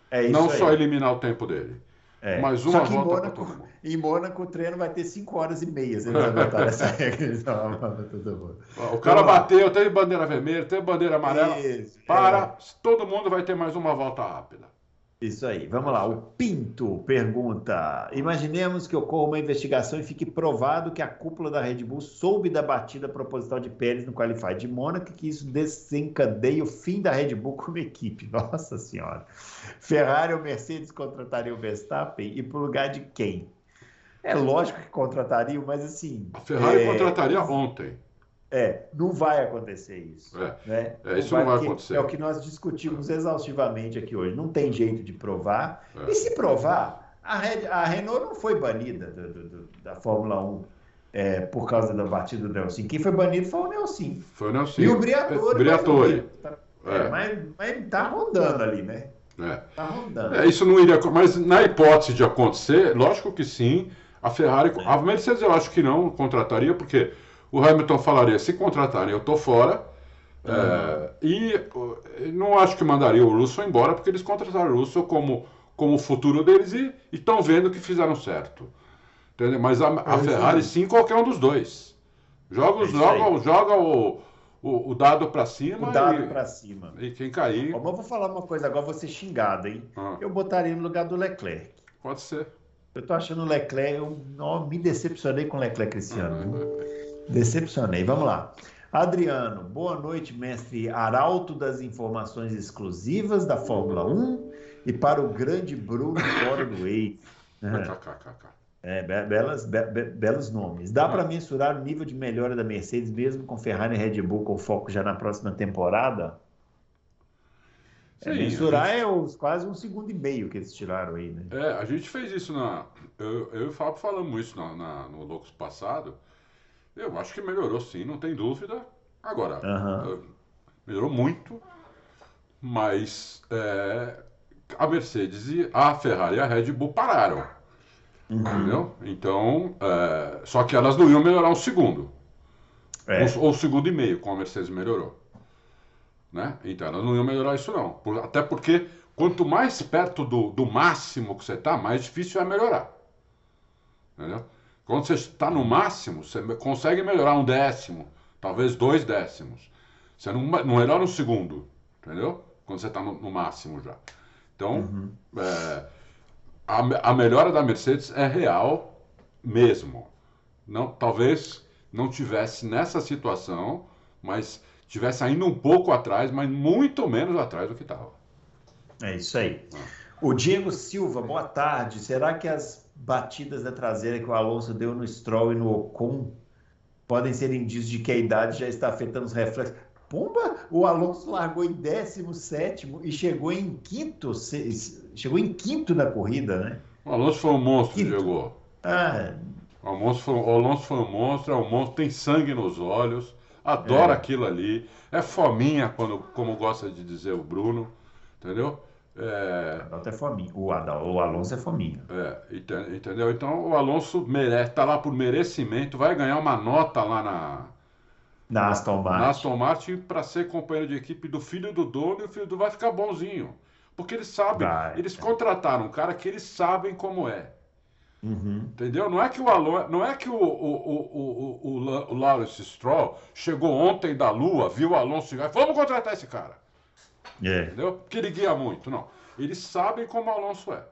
É isso Não aí. só eliminar o tempo dele. É. Mais uma volta para todo mundo. Em Mônaco o treino vai ter 5 horas e meia eles adotarem essa regra. o cara bateu, teve bandeira vermelha, teve bandeira amarela. Isso, para, é. todo mundo vai ter mais uma volta rápida. Isso aí, vamos lá. O Pinto pergunta: Imaginemos que ocorra uma investigação e fique provado que a cúpula da Red Bull soube da batida proposital de Pérez no Qualify de Mônaco e que isso desencadeia o fim da Red Bull como equipe. Nossa Senhora. Ferrari ou Mercedes contratariam o Verstappen e por lugar de quem? É lógico que contratariam, mas assim. A Ferrari é... contrataria ontem. É, não vai acontecer isso. É, né? é isso não vai, não vai acontecer. É o que nós discutimos exaustivamente aqui hoje. Não tem jeito de provar. É. E se provar, a, Red, a, Renault não foi banida do, do, do, da Fórmula 1 é, por causa da batida do Nelson. Quem foi banido foi o Nelson. Foi o Nelson. E o Briatore. Briatore. Tá, é. mas, mas ele tá rondando ali, né? É. Tá rondando. É, isso não iria. Mas na hipótese de acontecer, lógico que sim. A Ferrari. A Mercedes eu acho que não contrataria, porque o Hamilton falaria: se contratarem, eu estou fora. Uhum. É, e não acho que mandaria o Russell embora, porque eles contrataram o Russell como, como futuro deles e estão vendo que fizeram certo. Entendeu? Mas a, a é Ferrari, sim, qualquer um dos dois. Joga, é joga, joga o, o, o dado para cima. O dado para cima. E quem cair. Mas eu vou falar uma coisa agora, vou ser xingado, hein? Ah. Eu botaria no lugar do Leclerc. Pode ser. Eu tô achando o Leclerc, eu me decepcionei com o Leclerc esse ano. Uhum. Decepcionei. Vamos lá. Adriano, boa noite, mestre arauto das informações exclusivas da Fórmula 1 e para o grande Bruno fora do Waze. É, belas, be, be, belos nomes. Dá para mensurar o nível de melhora da Mercedes mesmo com Ferrari e Red Bull com foco já na próxima temporada? É, Sim, mensurar gente... é os, quase um segundo e meio que eles tiraram aí, né? É, a gente fez isso na. Eu, eu e o Fábio falamos isso na, na, no Loucos passado. Eu acho que melhorou sim, não tem dúvida. Agora, uhum. melhorou muito, mas é, a Mercedes e a Ferrari e a Red Bull pararam. Uhum. Entendeu? Então, é, só que elas não iam melhorar um segundo. É. Ou, ou um segundo e meio, como a Mercedes melhorou. Né? Então, elas não iam melhorar isso não. Por, até porque quanto mais perto do, do máximo que você está, mais difícil é melhorar. Entendeu? Quando você está no máximo, você consegue melhorar um décimo, talvez dois décimos. Você não, não melhora um segundo, entendeu? Quando você está no, no, máximo já. Então, uhum. é, a, a melhora da Mercedes é real mesmo. Não, talvez não tivesse nessa situação, mas tivesse ainda um pouco atrás, mas muito menos atrás do que estava. É isso aí. Ah. O Diego Silva, boa tarde. Será que as batidas da traseira que o Alonso deu no Stroll e no Ocon podem ser indícios de que a idade já está afetando os reflexos. Pomba, o Alonso largou em 17 e chegou em quinto, chegou em quinto na corrida, né? O Alonso foi um monstro, quinto. Diego. Ah. O Alonso, foi, o Alonso foi um monstro, é um monstro, tem sangue nos olhos, adora é. aquilo ali, é fominha, quando, como gosta de dizer o Bruno, entendeu? É... é fominha. O, o Alonso é fominha. É, entendeu? Então o Alonso merece, tá lá por merecimento, vai ganhar uma nota lá na. Na Aston Martin. Na Aston Martin para ser companheiro de equipe do filho do dono e o filho do vai ficar bonzinho. Porque eles sabem, vai, eles é. contrataram um cara que eles sabem como é. Uhum. Entendeu? Não é que o Alon... não é que o, o, o, o, o, Lawrence Stroll chegou ontem da Lua, viu o Alonso e falou: vamos contratar esse cara. É. Entendeu? Porque ele guia muito. Não. Eles sabem como o Alonso é.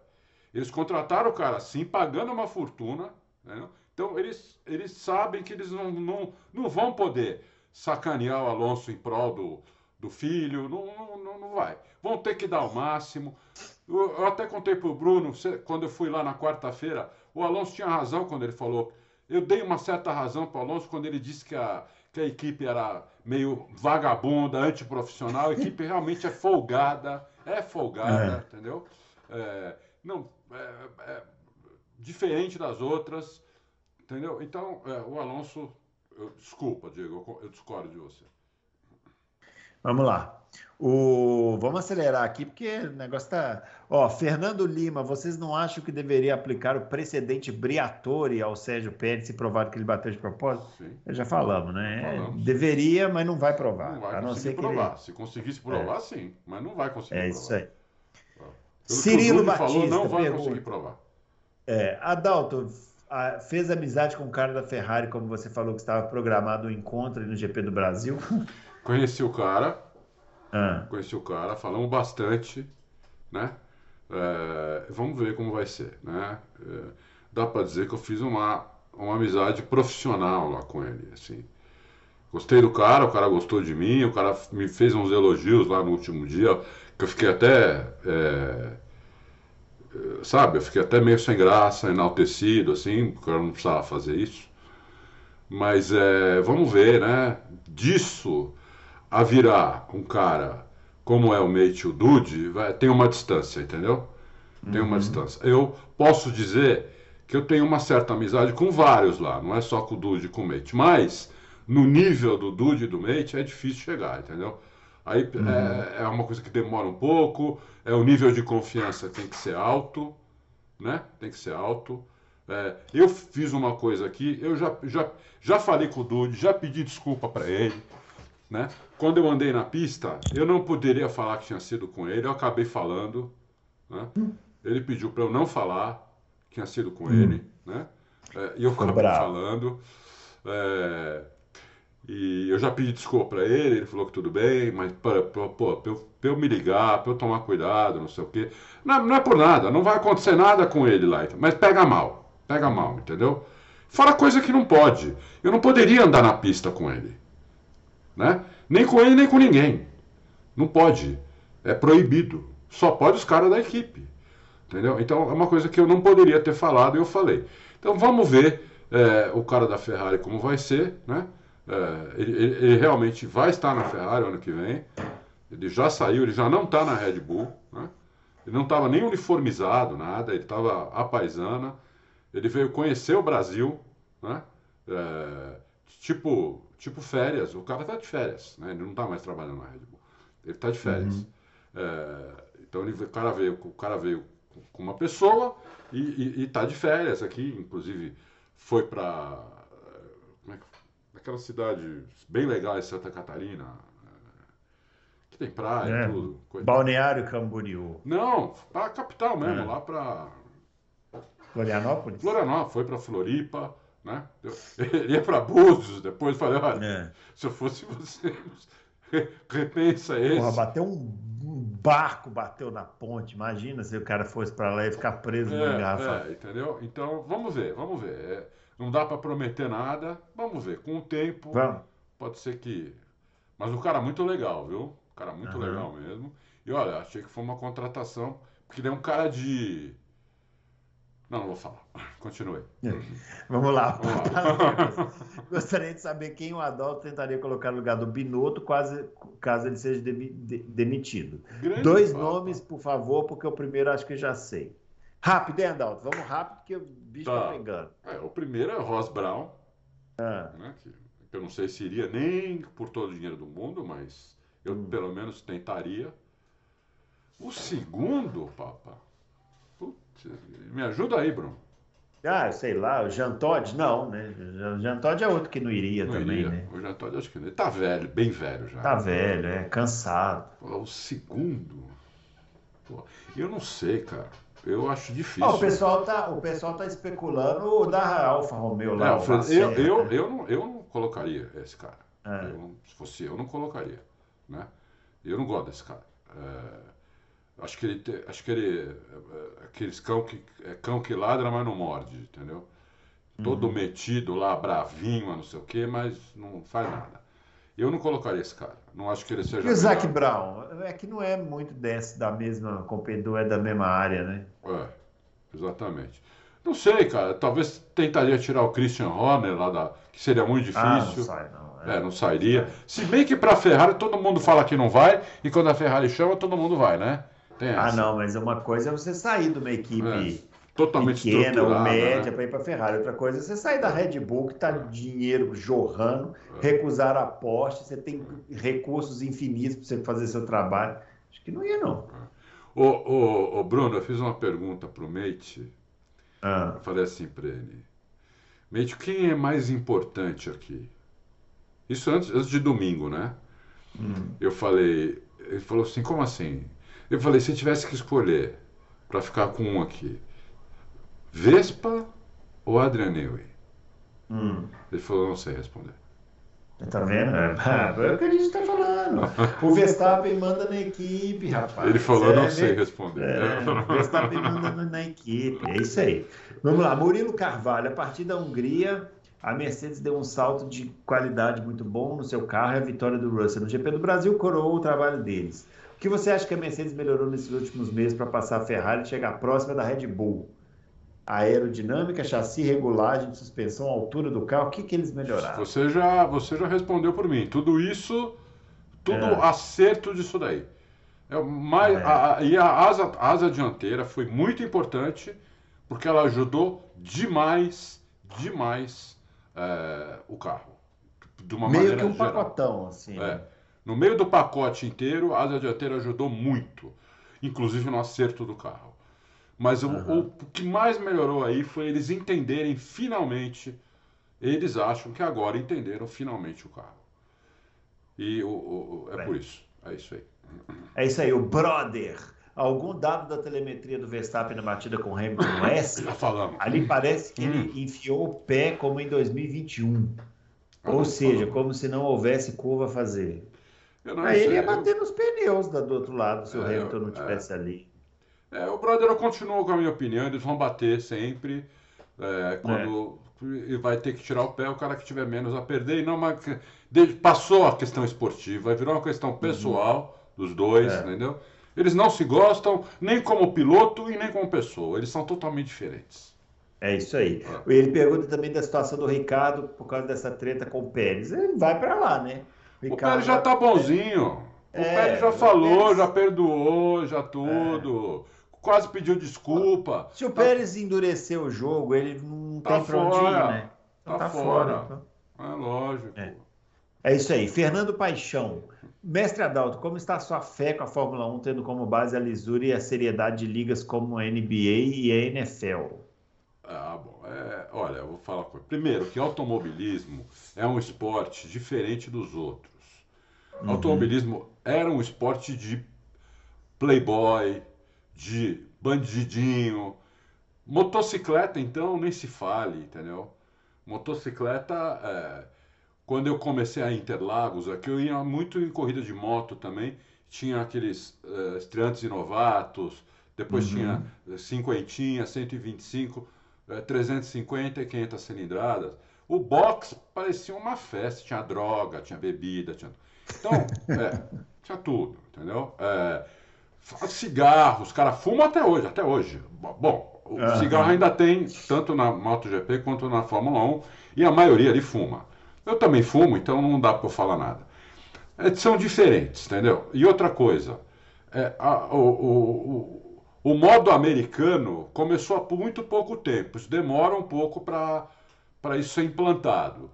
Eles contrataram o cara assim, pagando uma fortuna. Entendeu? Então eles, eles sabem que eles não, não, não vão poder sacanear o Alonso em prol do, do filho. Não, não, não vai. Vão ter que dar o máximo. Eu, eu até contei pro Bruno, quando eu fui lá na quarta-feira, o Alonso tinha razão quando ele falou. Eu dei uma certa razão para o Alonso quando ele disse que a, que a equipe era meio vagabunda, antiprofissional. A equipe realmente é folgada, é folgada, é. entendeu? É, não, é, é, diferente das outras, entendeu? Então, é, o Alonso, eu, desculpa, Diego, eu, eu discordo de você. Vamos lá. O... Vamos acelerar aqui, porque o negócio tá. Ó, Fernando Lima, vocês não acham que deveria aplicar o precedente Briatore ao Sérgio Pérez se provar que ele bateu de propósito? Sim. Já falamos, né? Falamos. Deveria, mas não vai provar. Não vai conseguir provar. Ele... Se conseguisse provar, é. sim, mas não vai conseguir é provar. É isso aí. Pelo Cirilo Batista falou, não vai pergunta. conseguir provar. É, Adalto, fez amizade com o cara da Ferrari, como você falou que estava programado o um encontro no GP do Brasil? Conheci o cara ah. Conheci o cara, falamos bastante, né? É, vamos ver como vai ser, né? É, dá para dizer que eu fiz uma, uma amizade profissional lá com ele, assim. Gostei do cara, o cara gostou de mim, o cara me fez uns elogios lá no último dia, que eu fiquei até, é, sabe, eu fiquei até meio sem graça, enaltecido, assim, porque eu não precisava fazer isso. Mas é, vamos ver, né? Disso a virar um cara como é o Mate e o Dude, vai, tem uma distância, entendeu? Tem uma uhum. distância. Eu posso dizer que eu tenho uma certa amizade com vários lá, não é só com o Dude e com o Mate, mas no nível do Dude e do Mate é difícil chegar, entendeu? Aí uhum. é, é, uma coisa que demora um pouco, é o nível de confiança tem que ser alto, né? Tem que ser alto. É, eu fiz uma coisa aqui, eu já, já, já falei com o Dude, já pedi desculpa para ele, né? Quando eu andei na pista, eu não poderia falar que tinha sido com ele, eu acabei falando. Né? Ele pediu para eu não falar que tinha sido com hum. ele, né? É, e eu acabei bravo. falando. É, e eu já pedi desculpa para ele, ele falou que tudo bem, mas para eu, eu, me ligar, para eu tomar cuidado, não sei o quê. Não, não, é por nada, não vai acontecer nada com ele lá, mas pega mal, pega mal, entendeu? Fora coisa que não pode. Eu não poderia andar na pista com ele né? Nem com ele, nem com ninguém. Não pode. É proibido. Só pode os caras da equipe. Entendeu? Então é uma coisa que eu não poderia ter falado e eu falei. Então vamos ver é, o cara da Ferrari como vai ser, né? É, ele, ele, realmente vai estar na Ferrari ano que vem. Ele já saiu, ele já não está na Red Bull, né? Ele não estava nem uniformizado, nada. Ele estava a paisana. Ele veio conhecer o Brasil, né? É, tipo tipo férias. O cara está de férias, né? Ele não está mais trabalhando na Red Bull. Ele está de férias. Uhum. É, então ele, o cara veio, o cara veio com uma pessoa e está de férias aqui, inclusive foi para é aquela cidade bem legal em Santa Catarina, é, que tem praia é, tudo. Balneário Camboriú. Não, para a capital mesmo, é. lá para Florianópolis. Florianópolis, foi para Floripa né? Ele ia para Búzios, depois falei, olha, é. se eu fosse você, repensa esse. Porra, bateu um, barco, bateu na ponte, imagina se o cara fosse para lá e ficar preso é, no garrafa. É, entendeu? Então, vamos ver, vamos ver. É, não dá para prometer nada, vamos ver. Com o tempo, vamos. pode ser que... Mas o cara é muito legal, viu? O cara é muito uhum. legal mesmo. E olha, achei que foi uma contratação, porque ele é um cara de Não, não vou falar. Continue. Vamos lá. Vamos lá. Gostaria de saber quem o Adalto tentaria colocar no lugar do Binotto quase, caso ele seja demitido. Grande Dois nomes, por favor, porque o primeiro acho que já sei. Rápido, hein, Adalto? Vamos rápido, porque o bicho tá, tá pegando. É, o primeiro é o Ross Brown. Ah. Né, que eu não sei se iria nem por todo o dinheiro do mundo, mas eu hum. pelo menos tentaria. O segundo, Papa. Putz, me ajuda aí, Bruno. Ah, sei lá, o Jean Todt, não, né? O Jean Todt é outro que não iria não também, iria. né? O Jean Todt acho que ele tá velho, bem velho já. Tá velho, é, cansado. O segundo. Pô, eu não sei, cara. Eu acho difícil. o, pessoal tá, o pessoal tá especulando o da Alfa Romeo lá. É, eu, eu, né? eu, não, eu não colocaria esse cara. É. Eu, se fosse eu, não colocaria. Né? Eu não gosto desse cara. É, acho que ele, acho que ele, é, aqueles cão que é cão que ladra, mas não morde, entendeu? Todo uhum. metido lá, bravinho, não sei o quê, mas não faz nada. Eu não colocaria esse cara. Não acho que ele seja. E o Zac Brown? É que não é muito desse, da mesma competidor, é da mesma área, né? É, exatamente. Não sei, cara. Talvez tentaria tirar o Christian Horner lá da. que seria muito difícil. Ah, não sai, não. É, é não sairia. Se bem que para a Ferrari todo mundo fala que não vai, e quando a Ferrari chama, todo mundo vai, né? Ah, não, mas uma coisa é você sair de uma equipe. É totalmente pequena ou média né? para ir para a Ferrari. Outra coisa é você sair da Red Bull, que está dinheiro jorrando, é. recusar aposta, você tem recursos infinitos para você fazer seu trabalho. Acho que não ia, não. Ô, ô, ô Bruno, eu fiz uma pergunta para o Mate. Ah. Eu falei assim para ele: Mate, quem é mais importante aqui? Isso antes, antes de domingo, né? Hum. Eu falei, ele falou assim: como assim? Eu falei: se tivesse que escolher para ficar com um aqui, Vespa ou Adrian Newey? Hum. Ele falou, não sei responder. Tá vendo? É, é o que a gente tá falando. O Verstappen manda na equipe, rapaz. Ele falou, não sei responder. É, o Verstappen manda na equipe. É isso aí. Vamos lá, Murilo Carvalho. A partir da Hungria, a Mercedes deu um salto de qualidade muito bom no seu carro e a vitória do Russell no GP do Brasil coroou o trabalho deles. O que você acha que a Mercedes melhorou nesses últimos meses para passar a Ferrari e chegar próxima da Red Bull? aerodinâmica, chassi, regulagem, suspensão, altura do carro, o que, que eles melhoraram? Você já, você já respondeu por mim. Tudo isso, tudo é. acerto disso daí. É, mais, é. A, e a asa, a asa dianteira foi muito importante porque ela ajudou demais, demais é, o carro. De uma Meio que um geral. pacotão, assim. É. No meio do pacote inteiro, a asa dianteira ajudou muito, inclusive no acerto do carro. Mas uhum. o, o, que mais melhorou aí foi eles entenderem finalmente, eles acham que agora entenderam finalmente o carro. E o, o é por isso. É isso aí. É isso aí, o brother. Algum dado da telemetria do Verstappen na batida com o Hamilton S? Já falamos. Ali parece que hum. ele enfiou o pé como em 2021. Ah, Ou seja, como se não houvesse curva a fazer. Aí ele ia bater nos pneus do outro lado se é, o Hamilton não estivesse é. ali. É, o Brother continuou com a minha opinião, eles vão bater sempre. É, quando é. vai ter que tirar o pé, o cara que tiver menos a perder. E não uma, passou a questão esportiva, virou uma questão uhum. pessoal uhum. dos dois, é. entendeu? Eles não se gostam nem como piloto e nem como pessoa. Eles são totalmente diferentes. É isso aí. É. Ele pergunta também da situação do Ricardo por causa dessa treta com o Pérez. Ele vai para lá, né? O, o Pérez já tá bonzinho. O é, Pérez já falou, Pérez... já perdoou, já tudo. É quase pediu desculpa. Se o tá... Pérez endurecer o jogo, ele não tá tem ir, né? Então tá, tá fora. fora então. É lógico. É. é isso aí. Fernando Paixão. Mestre Adalto, como está a sua fé com a Fórmula 1, tendo como base a lisura e a seriedade de ligas como a NBA e a NFL? Ah, bom. É, olha, eu vou falar uma coisa. Primeiro, que automobilismo é um esporte diferente dos outros. Uhum. Automobilismo era um esporte de playboy, de bandidinho. Motocicleta, então, nem se fale, entendeu? Motocicleta, é... quando eu comecei a Interlagos, aqui eu ia muito em corrida de moto também, tinha aqueles uh, estreantes e novatos, depois uhum. tinha cinquentinha, 125, uh, 350 e 500 cilindradas. O box parecia uma festa, tinha droga, tinha bebida, tinha... Então, é, tinha tudo, entendeu? É, Cigarros, os caras fumam até hoje, até hoje. Bom, o uhum. cigarro ainda tem, tanto na MotoGP quanto na Fórmula 1, e a maioria ali fuma. Eu também fumo, então não dá para eu falar nada. É, são diferentes, entendeu? E outra coisa, é, a, o, o, o, modo americano começou há muito pouco tempo, isso demora um pouco para isso ser implantado.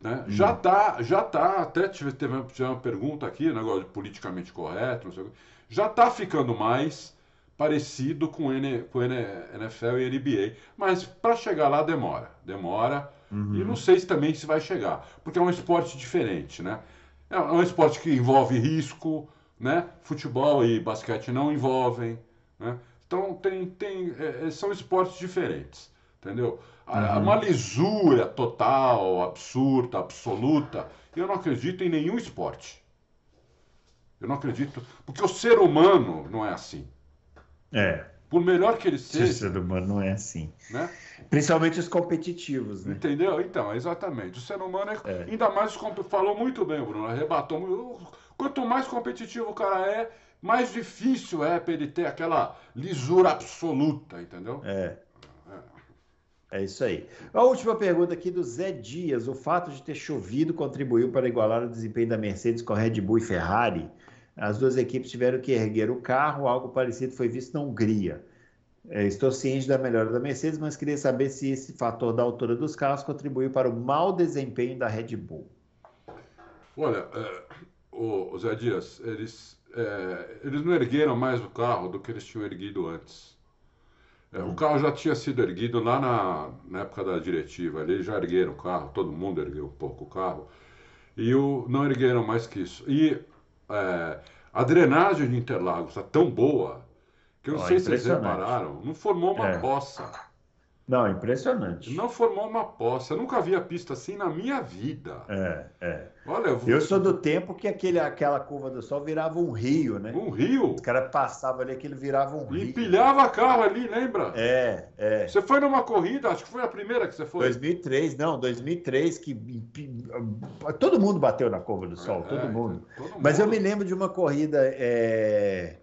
Né? Hum. Já está, já tá, até tive, teve uma pergunta aqui, negócio de politicamente correto, sei, já está ficando mais parecido com, N, com NFL e NBA, mas para chegar lá demora, demora, uhum. e não sei se também se vai chegar, porque é um esporte diferente, né? É, é um esporte que envolve risco, né? Futebol e basquete não envolvem, né? Então tem, tem, é, é são esportes diferentes, entendeu? Uhum. Uma lisura total, absurda, absoluta, eu não acredito em nenhum esporte. Eu não acredito, porque o ser humano não é assim. É. Por melhor que ele seja. O ser humano não é assim. Né? Principalmente os competitivos, né? Entendeu? Então, exatamente. O ser humano é. é. Ainda mais. Falou muito bem, Bruno. Arrebatou. Quanto mais competitivo o cara é, mais difícil é para ele ter aquela lisura absoluta, entendeu? É. É isso aí. A última pergunta aqui do Zé Dias. O fato de ter chovido contribuiu para igualar o desempenho da Mercedes com a Red Bull e Ferrari? As duas equipes tiveram que erguer o carro, algo parecido foi visto na Hungria. É, estou ciente da melhora da Mercedes, mas queria saber se esse fator da altura dos carros contribuiu para o mau desempenho da Red Bull. Olha, é, o, Zé Dias, eles, é, eles não ergueram mais o carro do que eles tinham erguido antes. É, o carro já tinha sido erguido lá na, na época da diretiva. Eles já ergueram o carro, todo mundo ergueu um pouco o carro. E o, não ergueram mais que isso. E é, a drenagem de Interlagos está tão boa que eu não oh, sei se vocês repararam, não formou uma é. poça. Não, impressionante. Não formou uma poça. Eu nunca vi a pista assim na minha vida. É, é. Olha, eu, vou... eu sou do tempo que aquele, aquela curva do sol virava um rio, né? Um rio? Os caras passavam ali, aquilo virava um rio. Empilhava carro ali, lembra? É, é. Você foi numa corrida, acho que foi a primeira que você foi. 2003, não, 2003, que todo mundo bateu na curva do sol, é, todo, mundo. todo, mundo. Mas eu me lembro de uma corrida. É...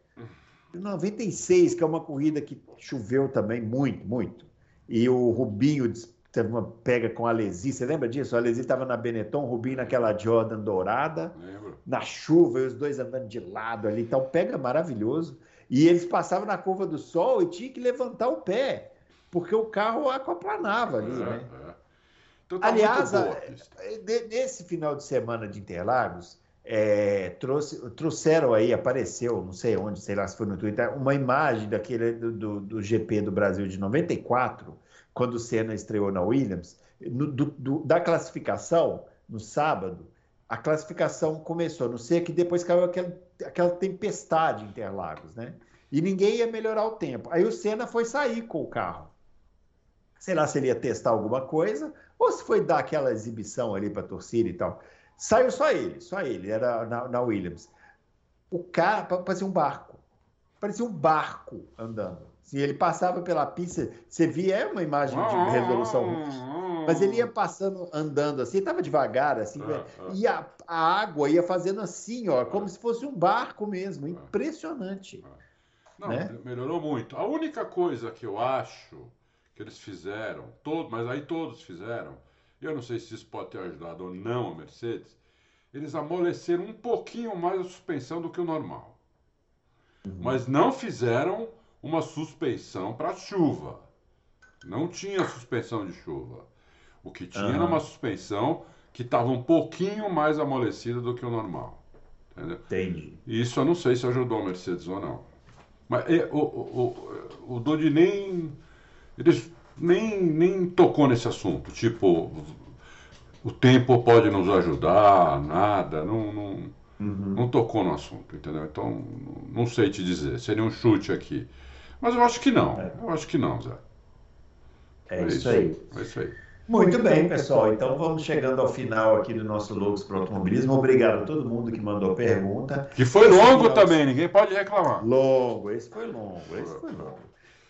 96, que é uma corrida que choveu também muito, muito e o Rubinho teve uma pega com a Alesi, você lembra disso? A Alesi estava na Benetton, o Rubinho naquela Jordan dourada, Lembro. na chuva, e os dois andando de lado ali, então pega maravilhoso. E eles passavam na curva do sol e tinha que levantar o pé, porque o carro aquaplanava ali, é, né? É. Então tá Aliás, nesse final de semana de Interlagos, é, trouxe, trouxeram aí, apareceu, não sei onde, sei lá se foi no Twitter, uma imagem daquele do, do, do GP do Brasil de 94, quando o Senna estreou na Williams, no, do, da classificação, no sábado, a classificação começou, não sei que depois caiu aquela, aquela tempestade em Interlagos, né? E ninguém ia melhorar o tempo. Aí o Senna foi sair com o carro. Sei lá se ele ia testar alguma coisa, ou se foi dar aquela exibição ali para a torcida e tal. Saiu só ele, só ele, era na, na Williams. O cara parecia um barco. Parecia um barco andando. Se ele passava pela pista, você via é uma imagem de resolução mas ele ia passando, andando assim, estava devagar, assim, ah, ah. e a, a, água ia fazendo assim, ó, como ah. se fosse um barco mesmo, impressionante. Não, né? melhorou muito. A única coisa que eu acho que eles fizeram, todo, mas aí todos fizeram, eu não sei se isso pode ter ajudado ou não a Mercedes, eles amoleceram um pouquinho mais a suspensão do que o normal. Uhum. Mas não fizeram uma suspensão para chuva. Não tinha suspensão de chuva. O que tinha uhum. era uma suspensão que estava um pouquinho mais amolecida do que o normal. Entendeu? Entendi. Isso eu não sei se ajudou a Mercedes ou não. Mas é, o, o, o, o Dodi nem. Eles nem, nem tocou nesse assunto. Tipo, o tempo pode nos ajudar, nada, não, não, uhum. não tocou no assunto, entendeu? Então, não sei te dizer, seria um chute aqui. Mas eu acho que não, é. eu acho que não, Zé. É, é isso, aí. É isso aí. Muito, Muito bem, pessoal. Então vamos chegando ao final aqui do nosso Logos para Automobilismo. Obrigado a todo mundo que mandou pergunta. Que foi longo também, ninguém pode reclamar. Longo, esse foi longo, esse foi longo.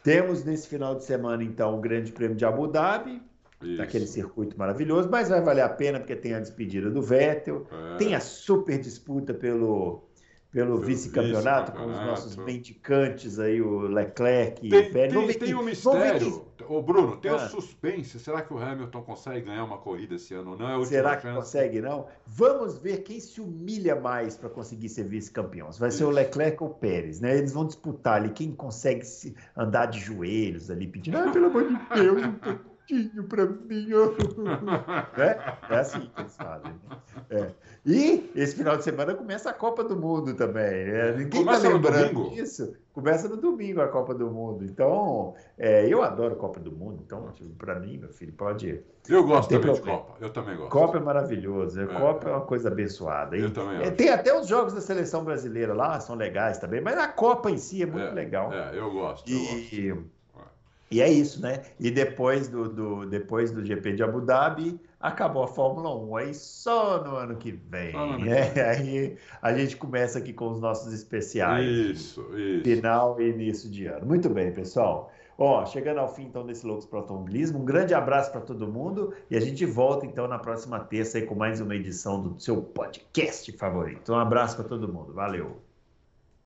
Temos nesse final de semana, então, o Grande Prêmio de Abu Dhabi, Isso. daquele circuito maravilhoso, mas vai valer a pena porque tem a despedida do Vettel, é. tem a super disputa pelo, pelo vice-campeonato, com os nossos mendicantes aí, o Leclerc tem, e Pérez. Tem, tem um mistério. Ô, Bruno, tem ah. um suspense. Será que o Hamilton consegue ganhar uma corrida esse ano? Não é Será que chance? consegue, não? Vamos ver quem se humilha mais para conseguir ser vice-campeão. Vai Isso. ser o Leclerc ou o Pérez, né? Eles vão disputar ali quem consegue se andar de joelhos ali, pedindo, ah, pelo amor de Deus, quentinho para mim. é? é assim que eles fazem. Né? É. E esse final de semana começa a Copa do Mundo também. É, ninguém está lembrando disso. Começa no domingo a Copa do Mundo. Então, é, eu adoro Copa do Mundo. Então, tipo, para mim, meu filho, pode. Eu gosto também problema. de Copa. Eu também gosto. Copa é maravilhoso. É. Copa é uma coisa abençoada. E, eu também é, Tem até os jogos da seleção brasileira lá, são legais também. Mas a Copa em si é muito é, legal. É, eu gosto. Eu e, gosto. E é isso, né? E depois do, do, depois do GP de Abu Dhabi, acabou a Fórmula 1. Aí só no ano que vem. né? Aí a gente começa aqui com os nossos especiais. Isso, isso. Final e início de ano. Muito bem, pessoal. Ó, chegando ao fim então desse Loucos para Automobilismo, um grande abraço para todo mundo e a gente volta então na próxima terça aí com mais uma edição do seu podcast favorito. Um abraço para todo mundo. Valeu.